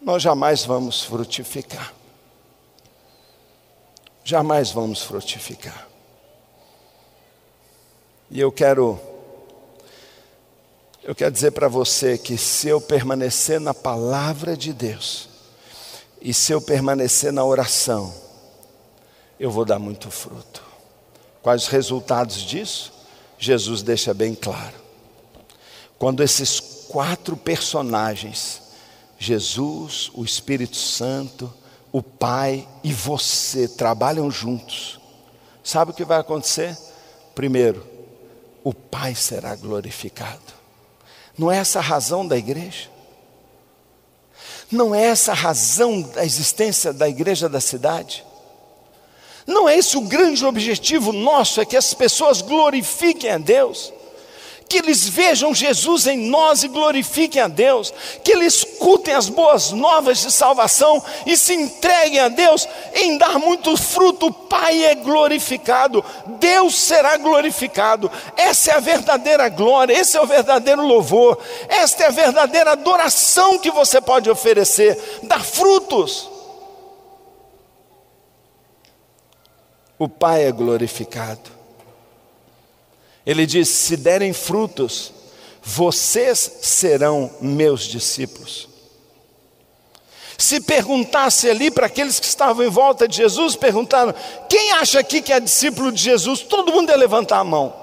Speaker 2: nós jamais vamos frutificar. Jamais vamos frutificar. E eu quero eu quero dizer para você que se eu permanecer na palavra de Deus, e se eu permanecer na oração, eu vou dar muito fruto. Quais os resultados disso? Jesus deixa bem claro. Quando esses quatro personagens, Jesus, o Espírito Santo, o Pai e você trabalham juntos, sabe o que vai acontecer? Primeiro, o Pai será glorificado. Não é essa a razão da igreja? Não é essa a razão da existência da igreja da cidade? Não é esse o grande objetivo nosso, é que as pessoas glorifiquem a Deus? Que eles vejam Jesus em nós e glorifiquem a Deus, que eles escutem as boas novas de salvação e se entreguem a Deus em dar muito fruto. O Pai é glorificado, Deus será glorificado. Essa é a verdadeira glória, esse é o verdadeiro louvor, esta é a verdadeira adoração que você pode oferecer, dar frutos. O Pai é glorificado. Ele diz: se derem frutos, vocês serão meus discípulos. Se perguntasse ali para aqueles que estavam em volta de Jesus, perguntaram: quem acha aqui que é discípulo de Jesus? Todo mundo ia levantar a mão.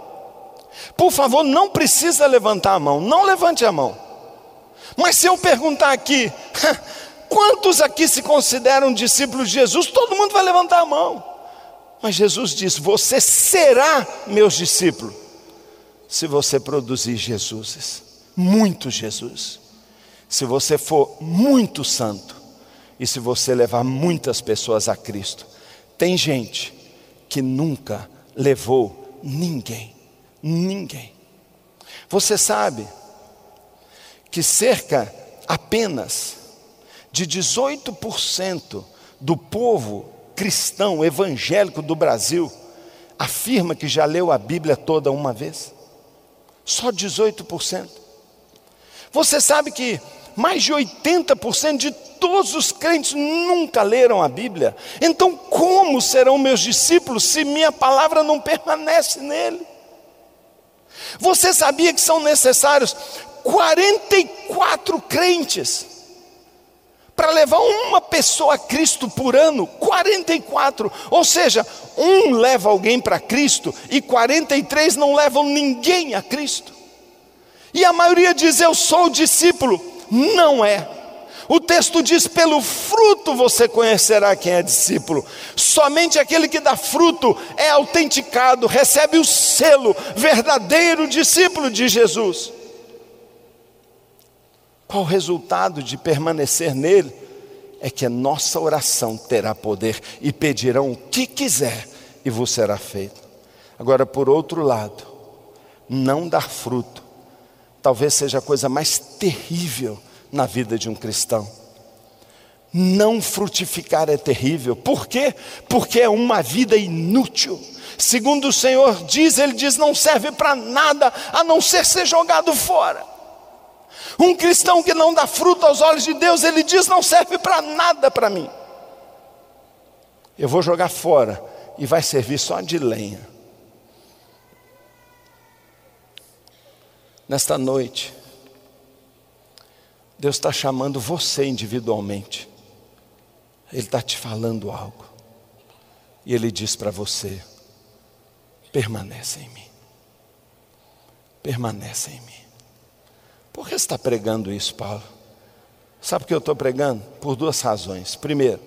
Speaker 2: Por favor, não precisa levantar a mão, não levante a mão. Mas se eu perguntar aqui, quantos aqui se consideram discípulos de Jesus? Todo mundo vai levantar a mão. Mas Jesus diz: Você será meus discípulos se você produzir Jesus, muito Jesus, se você for muito santo e se você levar muitas pessoas a Cristo. Tem gente que nunca levou ninguém, ninguém. Você sabe que cerca apenas de 18% do povo cristão evangélico do Brasil afirma que já leu a Bíblia toda uma vez? Só 18%. Você sabe que mais de 80% de todos os crentes nunca leram a Bíblia. Então, como serão meus discípulos se minha palavra não permanece nele? Você sabia que são necessários 44 crentes para levar uma pessoa a Cristo por ano? 44. Ou seja, um leva alguém para Cristo e 43 não levam ninguém a Cristo. E a maioria diz: Eu sou discípulo. Não é. O texto diz: pelo fruto você conhecerá quem é discípulo. Somente aquele que dá fruto é autenticado, recebe o selo, verdadeiro discípulo de Jesus. Qual o resultado de permanecer nele? É que a nossa oração terá poder e pedirão o que quiser e vos será feito. Agora, por outro lado, não dar fruto, talvez seja a coisa mais terrível na vida de um cristão. Não frutificar é terrível. Por quê? Porque é uma vida inútil. Segundo o Senhor diz, Ele diz: não serve para nada a não ser ser jogado fora. Um cristão que não dá fruto aos olhos de Deus, Ele diz: não serve para nada para mim. Eu vou jogar fora e vai servir só de lenha. Nesta noite, Deus está chamando você individualmente. Ele está te falando algo. E Ele diz para você: permanece em mim. Permanece em mim. Por que está pregando isso, Paulo? Sabe por que eu estou pregando? Por duas razões. Primeiro,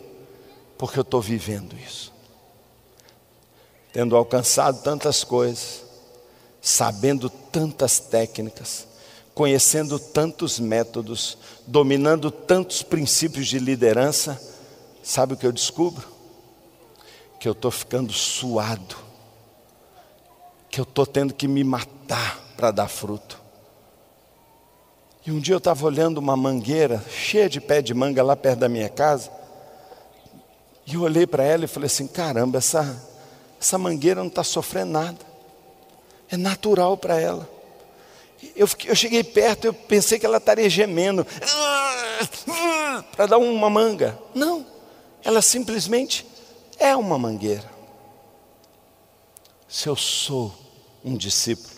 Speaker 2: porque eu estou vivendo isso. Tendo alcançado tantas coisas, sabendo tantas técnicas, conhecendo tantos métodos, dominando tantos princípios de liderança, sabe o que eu descubro? Que eu estou ficando suado, que eu estou tendo que me matar para dar fruto. E um dia eu estava olhando uma mangueira cheia de pé de manga lá perto da minha casa, e eu olhei para ela e falei assim: caramba, essa, essa mangueira não está sofrendo nada. É natural para ela. Eu, eu, cheguei perto, eu pensei que ela estaria gemendo para dar uma manga. Não, ela simplesmente é uma mangueira. Se eu sou um discípulo,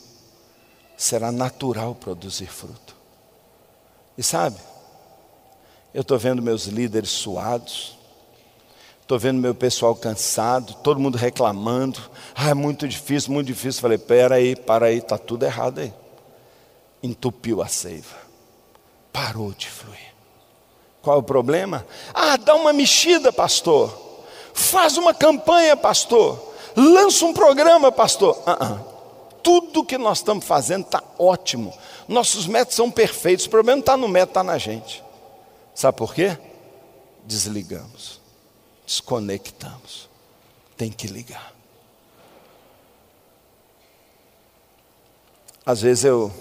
Speaker 2: será natural produzir fruto. E sabe, eu estou vendo meus líderes suados, Estou vendo meu pessoal cansado, todo mundo reclamando. Ah, é muito difícil, muito difícil. Falei, pera aí, para aí, está tudo errado aí. Entupiu a seiva. Parou de fluir. Qual é o problema? Ah, dá uma mexida, pastor. Faz uma campanha, pastor. Lança um programa, pastor. Uh -uh. Tudo que nós estamos fazendo está ótimo. Nossos métodos são perfeitos. O problema não está no método, está na gente. Sabe por quê? Desligamos desconectamos. Tem que ligar. Às vezes eu.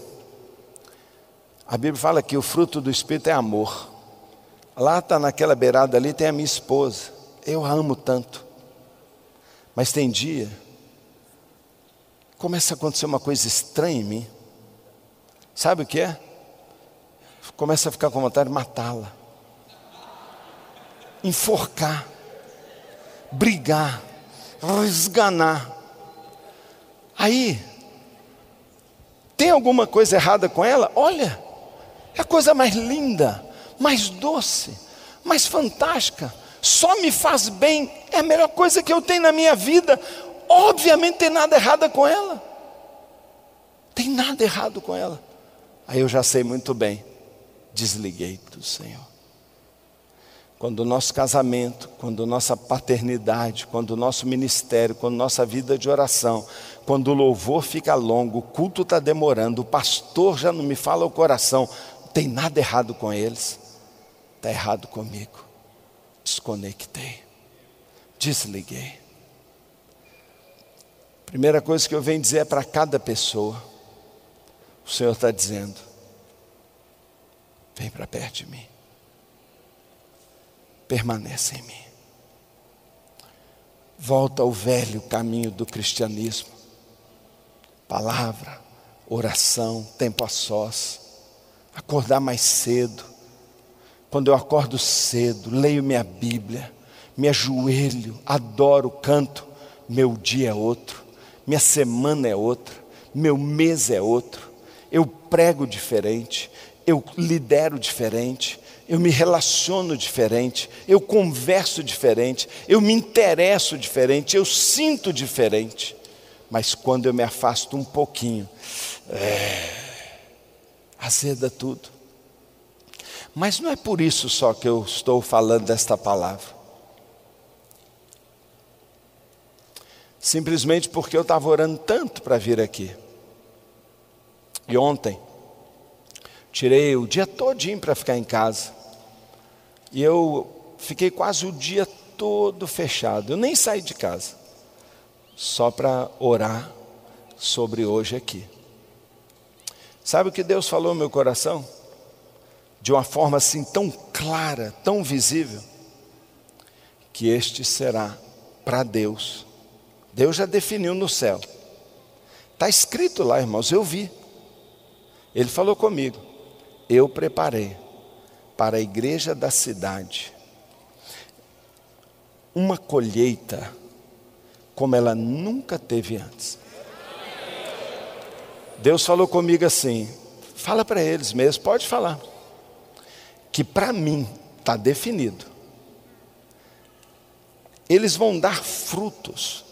Speaker 2: A Bíblia fala que o fruto do Espírito é amor. Lá está naquela beirada ali, tem a minha esposa. Eu a amo tanto. Mas tem dia. Começa a acontecer uma coisa estranha em mim. Sabe o que é? Começa a ficar com vontade de matá-la. Enforcar brigar, resganar. Aí, tem alguma coisa errada com ela? Olha, é a coisa mais linda, mais doce, mais fantástica, só me faz bem, é a melhor coisa que eu tenho na minha vida. Obviamente tem nada errado com ela. Tem nada errado com ela. Aí eu já sei muito bem, desliguei do Senhor. Quando o nosso casamento, quando nossa paternidade, quando o nosso ministério, quando nossa vida de oração, quando o louvor fica longo, o culto está demorando, o pastor já não me fala o coração, tem nada errado com eles, está errado comigo. Desconectei, desliguei. Primeira coisa que eu venho dizer é para cada pessoa: o Senhor está dizendo, vem para perto de mim permanece em mim. Volta ao velho caminho do cristianismo. Palavra, oração, tempo a sós. Acordar mais cedo. Quando eu acordo cedo, leio minha Bíblia, me ajoelho, adoro, canto, meu dia é outro, minha semana é outra, meu mês é outro. Eu prego diferente, eu lidero diferente, eu me relaciono diferente, eu converso diferente, eu me interesso diferente, eu sinto diferente. Mas quando eu me afasto um pouquinho, é, azeda tudo. Mas não é por isso só que eu estou falando desta palavra. Simplesmente porque eu estava orando tanto para vir aqui. E ontem, Tirei o dia todinho para ficar em casa. E eu fiquei quase o dia todo fechado. Eu nem saí de casa. Só para orar sobre hoje aqui. Sabe o que Deus falou no meu coração? De uma forma assim tão clara, tão visível, que este será para Deus. Deus já definiu no céu. Está escrito lá, irmãos, eu vi. Ele falou comigo. Eu preparei para a igreja da cidade uma colheita como ela nunca teve antes. Deus falou comigo assim: fala para eles mesmo, pode falar, que para mim está definido. Eles vão dar frutos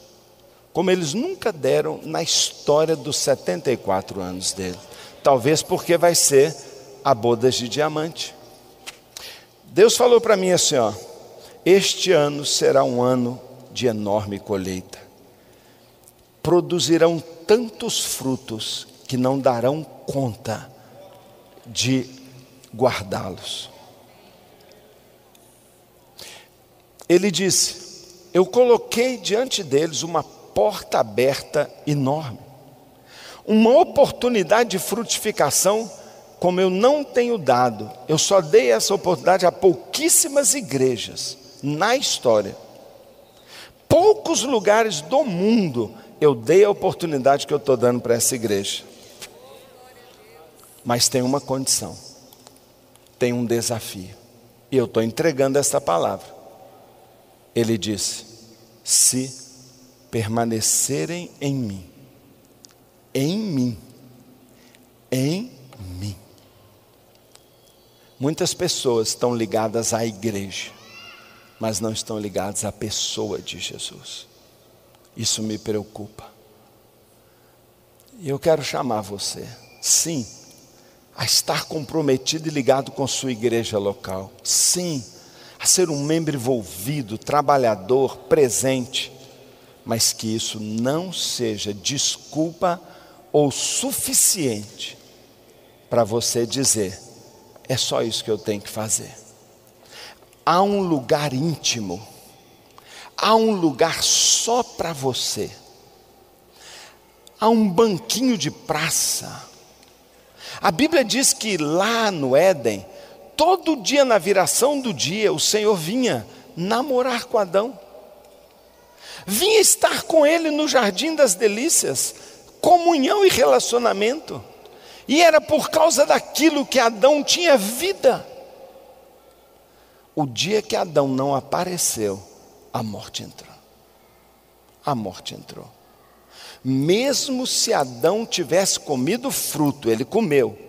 Speaker 2: como eles nunca deram na história dos 74 anos dele. Talvez porque vai ser a bodas de diamante. Deus falou para mim assim, ó: Este ano será um ano de enorme colheita. Produzirão tantos frutos que não darão conta de guardá-los. Ele disse: Eu coloquei diante deles uma porta aberta enorme, uma oportunidade de frutificação como eu não tenho dado. Eu só dei essa oportunidade a pouquíssimas igrejas na história. Poucos lugares do mundo eu dei a oportunidade que eu estou dando para essa igreja. Mas tem uma condição, tem um desafio. E eu estou entregando essa palavra. Ele disse: se permanecerem em mim. Em mim. Em mim. Muitas pessoas estão ligadas à igreja, mas não estão ligadas à pessoa de Jesus. Isso me preocupa. E eu quero chamar você, sim, a estar comprometido e ligado com sua igreja local. Sim, a ser um membro envolvido, trabalhador, presente mas que isso não seja desculpa ou suficiente para você dizer: é só isso que eu tenho que fazer. Há um lugar íntimo, há um lugar só para você, há um banquinho de praça. A Bíblia diz que lá no Éden, todo dia na viração do dia, o Senhor vinha namorar com Adão vinha estar com ele no jardim das delícias, comunhão e relacionamento. E era por causa daquilo que Adão tinha vida. O dia que Adão não apareceu, a morte entrou. A morte entrou. Mesmo se Adão tivesse comido fruto, ele comeu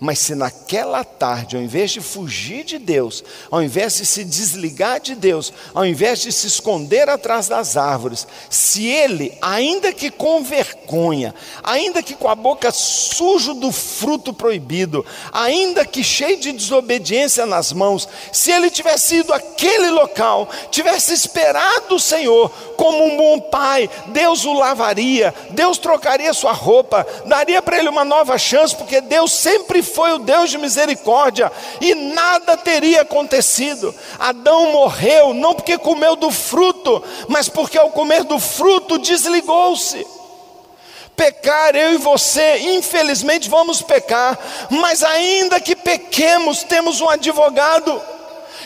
Speaker 2: mas se naquela tarde, ao invés de fugir de Deus, ao invés de se desligar de Deus, ao invés de se esconder atrás das árvores, se ele, ainda que com vergonha, ainda que com a boca sujo do fruto proibido, ainda que cheio de desobediência nas mãos, se ele tivesse ido àquele local, tivesse esperado o Senhor como um bom pai, Deus o lavaria, Deus trocaria sua roupa, daria para ele uma nova chance, porque Deus sempre foi o Deus de misericórdia e nada teria acontecido. Adão morreu não porque comeu do fruto, mas porque ao comer do fruto desligou-se. Pecar, eu e você, infelizmente vamos pecar, mas ainda que pequemos, temos um advogado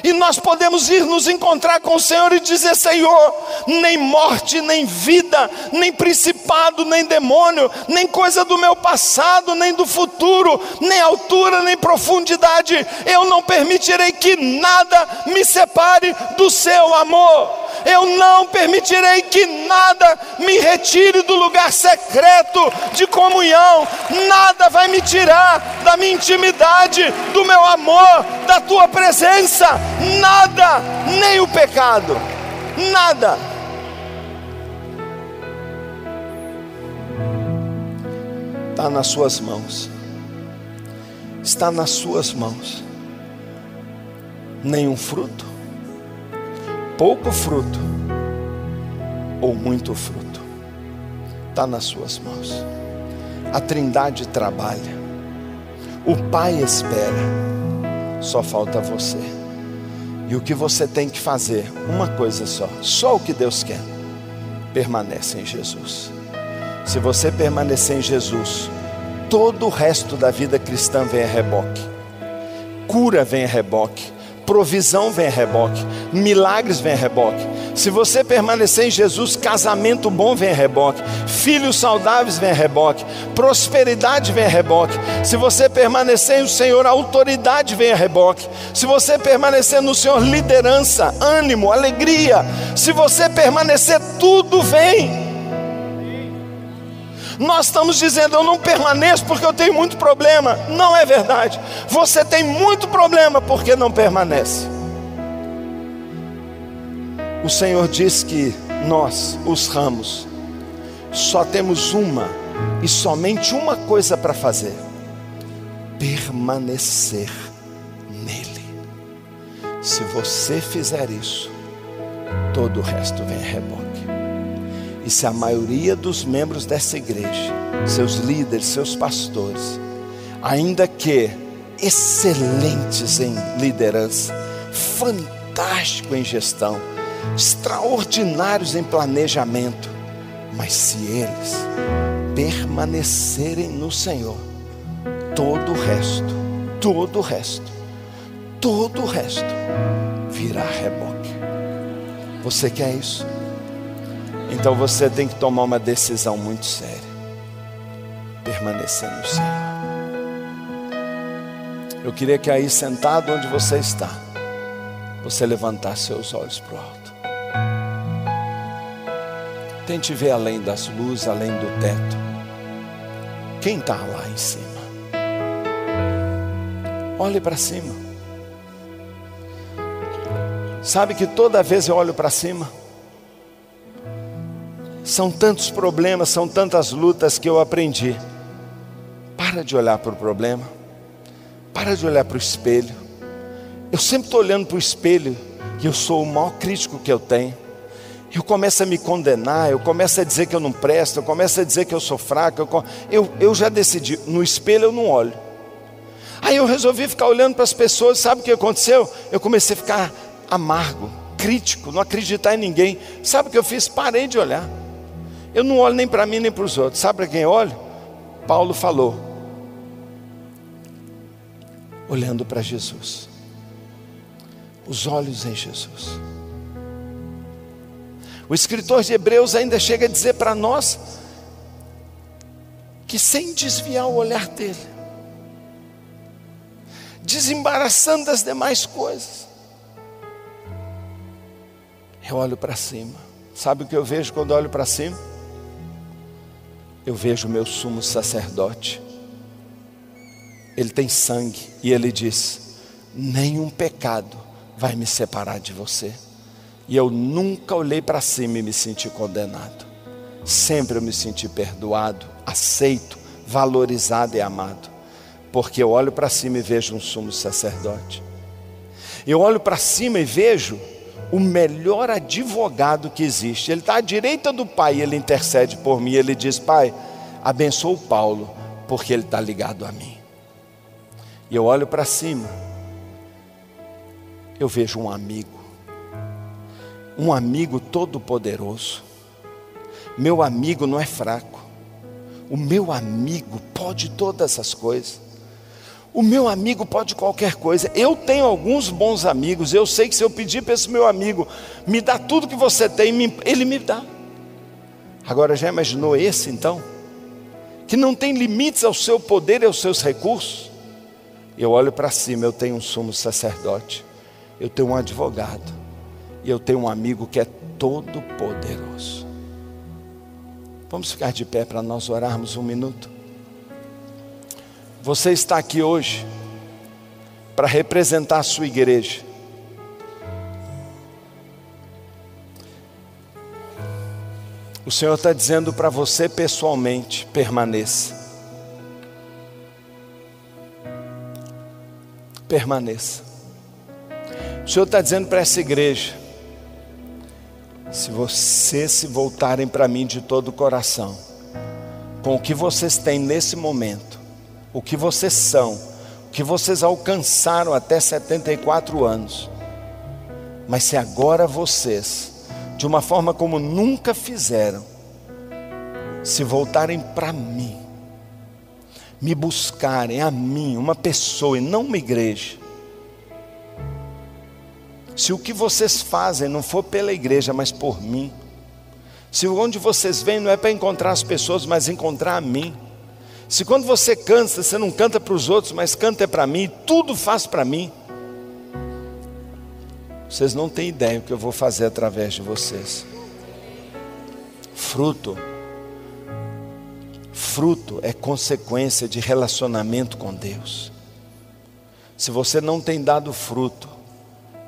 Speaker 2: e nós podemos ir nos encontrar com o Senhor e dizer: Senhor, nem morte, nem vida, nem principado, nem demônio, nem coisa do meu passado, nem do futuro, nem altura, nem profundidade, eu não permitirei que nada me separe do seu amor. Eu não permitirei que nada me retire do lugar secreto de comunhão, nada vai me tirar da minha intimidade, do meu amor, da tua presença. Nada, nem o pecado, nada. Está nas suas mãos, está nas suas mãos. Nenhum fruto, pouco fruto ou muito fruto, está nas suas mãos. A Trindade trabalha, O Pai espera, só falta você. E o que você tem que fazer? Uma coisa só, só o que Deus quer. Permanece em Jesus. Se você permanecer em Jesus, todo o resto da vida cristã vem a reboque. Cura vem a reboque provisão vem a reboque, milagres vem a reboque. Se você permanecer em Jesus, casamento bom vem a reboque, filhos saudáveis vem a reboque, prosperidade vem a reboque. Se você permanecer no Senhor, autoridade vem a reboque. Se você permanecer no Senhor, liderança, ânimo, alegria. Se você permanecer, tudo vem. Nós estamos dizendo, eu não permaneço porque eu tenho muito problema. Não é verdade. Você tem muito problema porque não permanece. O Senhor diz que nós, os ramos, só temos uma e somente uma coisa para fazer: permanecer nele. Se você fizer isso, todo o resto vem a reboque. E se a maioria dos membros dessa igreja, seus líderes, seus pastores, ainda que excelentes em liderança, fantástico em gestão, extraordinários em planejamento, mas se eles permanecerem no Senhor, todo o resto, todo o resto, todo o resto virá reboque. Você quer isso? Então você tem que tomar uma decisão muito séria. Permanecer no Senhor. Eu queria que aí sentado onde você está, você levantasse seus olhos para o alto. Tente ver além das luzes, além do teto. Quem está lá em cima? Olhe para cima. Sabe que toda vez eu olho para cima, são tantos problemas, são tantas lutas que eu aprendi. Para de olhar para o problema, para de olhar para o espelho. Eu sempre estou olhando para o espelho e eu sou o maior crítico que eu tenho. Eu começo a me condenar, eu começo a dizer que eu não presto, eu começo a dizer que eu sou fraco. Eu, eu, eu já decidi, no espelho eu não olho. Aí eu resolvi ficar olhando para as pessoas, sabe o que aconteceu? Eu comecei a ficar amargo, crítico, não acreditar em ninguém. Sabe o que eu fiz? Parei de olhar. Eu não olho nem para mim nem para os outros. Sabe para quem eu olho? Paulo falou. Olhando para Jesus. Os olhos em Jesus. O escritor de Hebreus ainda chega a dizer para nós que sem desviar o olhar dele, desembaraçando das demais coisas, eu olho para cima. Sabe o que eu vejo quando olho para cima? Eu vejo o meu sumo sacerdote. Ele tem sangue e ele diz: nenhum pecado vai me separar de você. E eu nunca olhei para cima e me senti condenado. Sempre eu me senti perdoado, aceito, valorizado e amado. Porque eu olho para cima e vejo um sumo sacerdote. Eu olho para cima e vejo o melhor advogado que existe. Ele está à direita do Pai, ele intercede por mim. Ele diz: Pai, abençoa o Paulo, porque ele está ligado a mim. E eu olho para cima, eu vejo um amigo, um amigo todo-poderoso. Meu amigo não é fraco, o meu amigo pode todas as coisas. O meu amigo pode qualquer coisa. Eu tenho alguns bons amigos. Eu sei que se eu pedir para esse meu amigo, me dá tudo que você tem, ele me dá. Agora já imaginou esse então? Que não tem limites ao seu poder e aos seus recursos? Eu olho para cima, eu tenho um sumo sacerdote, eu tenho um advogado, e eu tenho um amigo que é todo poderoso. Vamos ficar de pé para nós orarmos um minuto. Você está aqui hoje para representar a sua igreja. O Senhor está dizendo para você pessoalmente: permaneça. Permaneça. O Senhor está dizendo para essa igreja: se vocês se voltarem para mim de todo o coração, com o que vocês têm nesse momento, o que vocês são, que vocês alcançaram até 74 anos. Mas se agora vocês, de uma forma como nunca fizeram, se voltarem para mim, me buscarem a mim, uma pessoa e não uma igreja, se o que vocês fazem não for pela igreja, mas por mim, se onde vocês vêm não é para encontrar as pessoas, mas encontrar a mim, se quando você canta, você não canta para os outros, mas canta é para mim, tudo faz para mim. Vocês não têm ideia o que eu vou fazer através de vocês. Fruto. Fruto é consequência de relacionamento com Deus. Se você não tem dado fruto,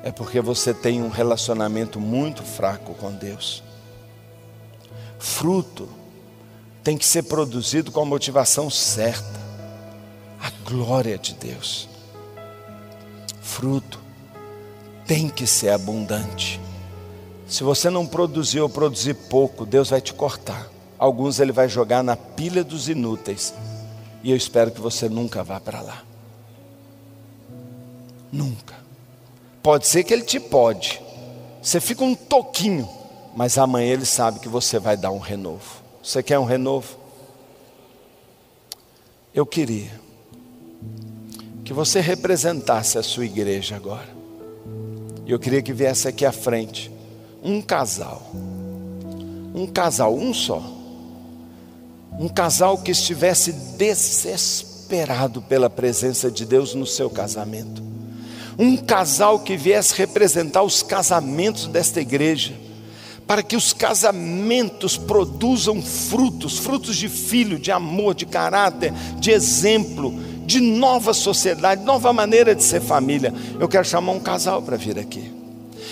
Speaker 2: é porque você tem um relacionamento muito fraco com Deus. Fruto tem que ser produzido com a motivação certa a glória de Deus. Fruto tem que ser abundante. Se você não produzir ou produzir pouco, Deus vai te cortar. Alguns Ele vai jogar na pilha dos inúteis. E eu espero que você nunca vá para lá. Nunca. Pode ser que Ele te pode. Você fica um toquinho, mas amanhã Ele sabe que você vai dar um renovo. Você quer um renovo? Eu queria que você representasse a sua igreja agora. E eu queria que viesse aqui à frente um casal. Um casal, um só. Um casal que estivesse desesperado pela presença de Deus no seu casamento. Um casal que viesse representar os casamentos desta igreja para que os casamentos produzam frutos, frutos de filho, de amor, de caráter, de exemplo, de nova sociedade, nova maneira de ser família. Eu quero chamar um casal para vir aqui.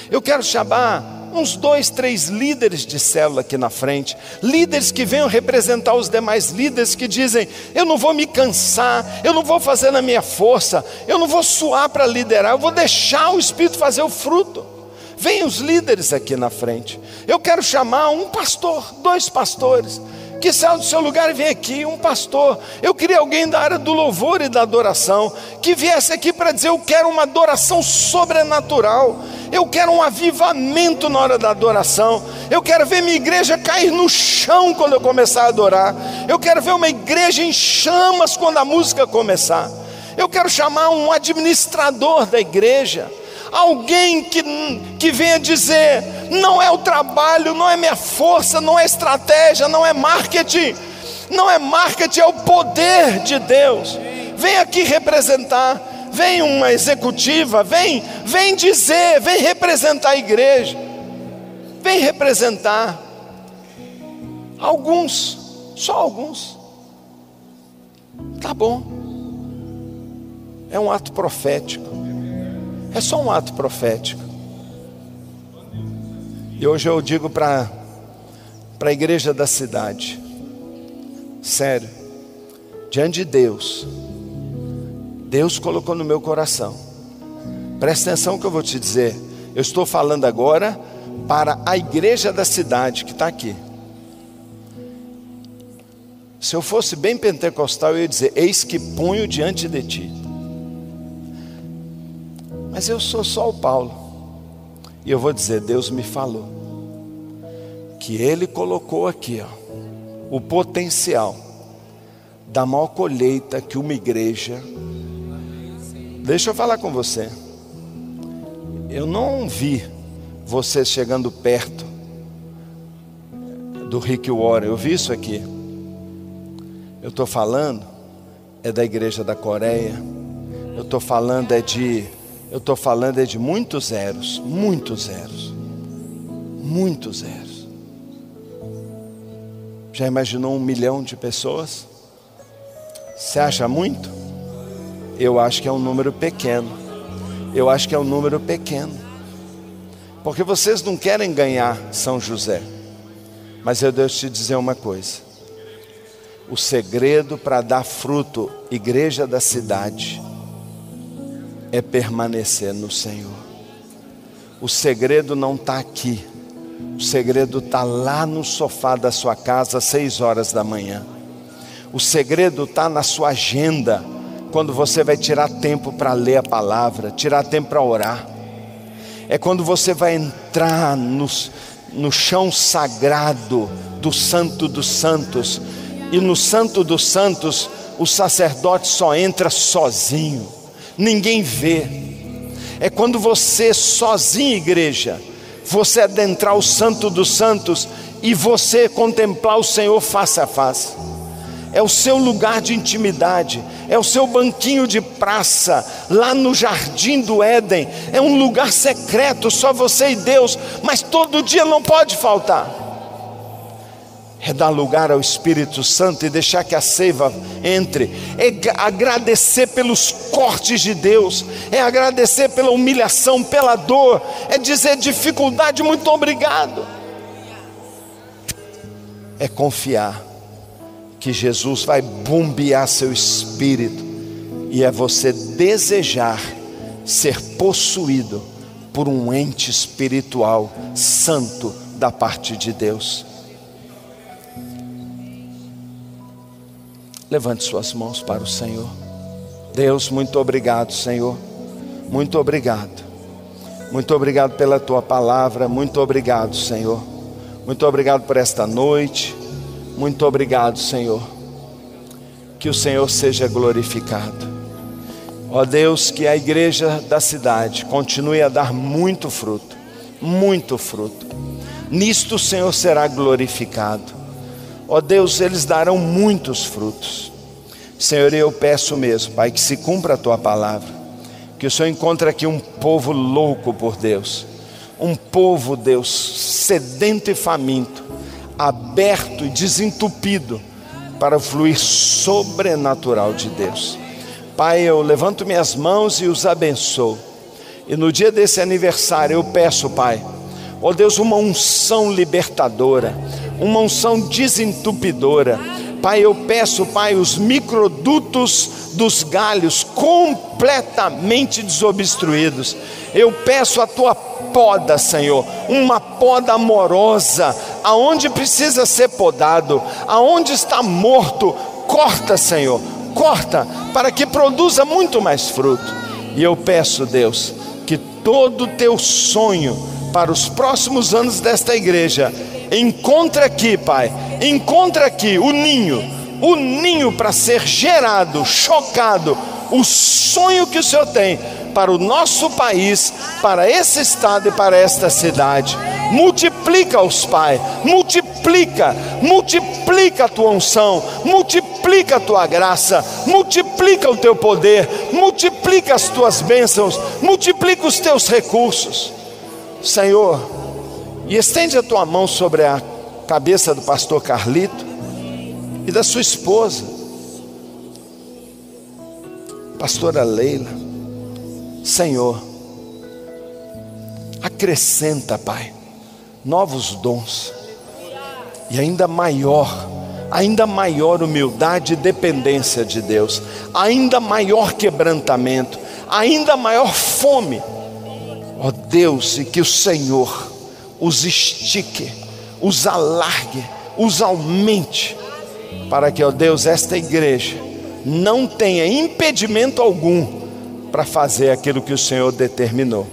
Speaker 2: Eu quero chamar uns dois, três líderes de célula aqui na frente, líderes que venham representar os demais líderes que dizem: eu não vou me cansar, eu não vou fazer na minha força, eu não vou suar para liderar, eu vou deixar o Espírito fazer o fruto. Vem os líderes aqui na frente. Eu quero chamar um pastor, dois pastores, que saiam do seu lugar e vem aqui, um pastor. Eu queria alguém da área do louvor e da adoração, que viesse aqui para dizer: Eu quero uma adoração sobrenatural. Eu quero um avivamento na hora da adoração. Eu quero ver minha igreja cair no chão quando eu começar a adorar. Eu quero ver uma igreja em chamas quando a música começar. Eu quero chamar um administrador da igreja alguém que, que venha dizer: não é o trabalho, não é minha força, não é estratégia, não é marketing, não é marketing, é o poder de Deus. Vem aqui representar, vem uma executiva, vem, vem dizer, vem representar a igreja, vem representar alguns, só alguns. Tá bom. É um ato profético. É só um ato profético. E hoje eu digo para a igreja da cidade: sério, diante de Deus, Deus colocou no meu coração. Presta atenção que eu vou te dizer. Eu estou falando agora para a igreja da cidade que está aqui. Se eu fosse bem pentecostal, eu ia dizer: Eis que ponho diante de ti. Mas eu sou só o Paulo. E eu vou dizer: Deus me falou que Ele colocou aqui ó, o potencial da maior colheita que uma igreja. Deixa eu falar com você. Eu não vi você chegando perto do Rick Warren. Eu vi isso aqui. Eu estou falando é da igreja da Coreia. Eu estou falando é de eu estou falando é de muitos zeros, muitos zeros, muitos zeros. Já imaginou um milhão de pessoas? Você acha muito? Eu acho que é um número pequeno. Eu acho que é um número pequeno. Porque vocês não querem ganhar São José. Mas eu devo te dizer uma coisa: o segredo para dar fruto, igreja da cidade, é permanecer no Senhor. O segredo não está aqui, o segredo está lá no sofá da sua casa às seis horas da manhã. O segredo está na sua agenda, quando você vai tirar tempo para ler a palavra, tirar tempo para orar. É quando você vai entrar no, no chão sagrado do Santo dos Santos. E no Santo dos Santos, o sacerdote só entra sozinho, ninguém vê. É quando você, sozinho, igreja, você adentrar o Santo dos Santos e você contemplar o Senhor face a face. É o seu lugar de intimidade, é o seu banquinho de praça, lá no jardim do Éden. É um lugar secreto, só você e Deus, mas todo dia não pode faltar é dar lugar ao Espírito Santo e deixar que a seiva entre, é agradecer pelos cortes de Deus, é agradecer pela humilhação, pela dor, é dizer dificuldade, muito obrigado. É confiar que Jesus vai bombear seu espírito e é você desejar ser possuído por um ente espiritual santo da parte de Deus. Levante suas mãos para o Senhor. Deus, muito obrigado, Senhor. Muito obrigado. Muito obrigado pela tua palavra. Muito obrigado, Senhor. Muito obrigado por esta noite. Muito obrigado, Senhor. Que o Senhor seja glorificado. Ó Deus, que a igreja da cidade continue a dar muito fruto, muito fruto. Nisto o Senhor será glorificado. Ó Deus, eles darão muitos frutos. Senhor, eu peço mesmo, Pai, que se cumpra a tua palavra. Que o Senhor encontre aqui um povo louco por Deus. Um povo, Deus, sedento e faminto, aberto e desentupido para o fluir sobrenatural de Deus. Pai, eu levanto minhas mãos e os abençoo. E no dia desse aniversário eu peço, Pai, ó Deus, uma unção libertadora uma unção desentupidora. Pai, eu peço, Pai, os microdutos dos galhos completamente desobstruídos. Eu peço a tua poda, Senhor, uma poda amorosa, aonde precisa ser podado, aonde está morto, corta, Senhor, corta, para que produza muito mais fruto. E eu peço, Deus, que todo o teu sonho para os próximos anos desta igreja Encontra aqui, Pai, encontra aqui o ninho, o ninho para ser gerado, chocado, o sonho que o Senhor tem para o nosso país, para esse estado e para esta cidade. Multiplica-os, Pai, multiplica, multiplica a tua unção, multiplica a tua graça, multiplica o teu poder, multiplica as tuas bênçãos, multiplica os teus recursos. Senhor, e estende a tua mão sobre a cabeça do pastor Carlito e da sua esposa, pastora Leila. Senhor, acrescenta, Pai, novos dons e ainda maior, ainda maior humildade e dependência de Deus, ainda maior quebrantamento, ainda maior fome. Ó Deus, e que o Senhor os estique, os alargue, os aumente, para que, ó Deus, esta igreja não tenha impedimento algum para fazer aquilo que o Senhor determinou.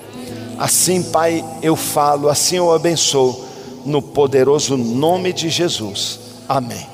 Speaker 2: Assim, Pai, eu falo, assim eu abençoo, no poderoso nome de Jesus. Amém.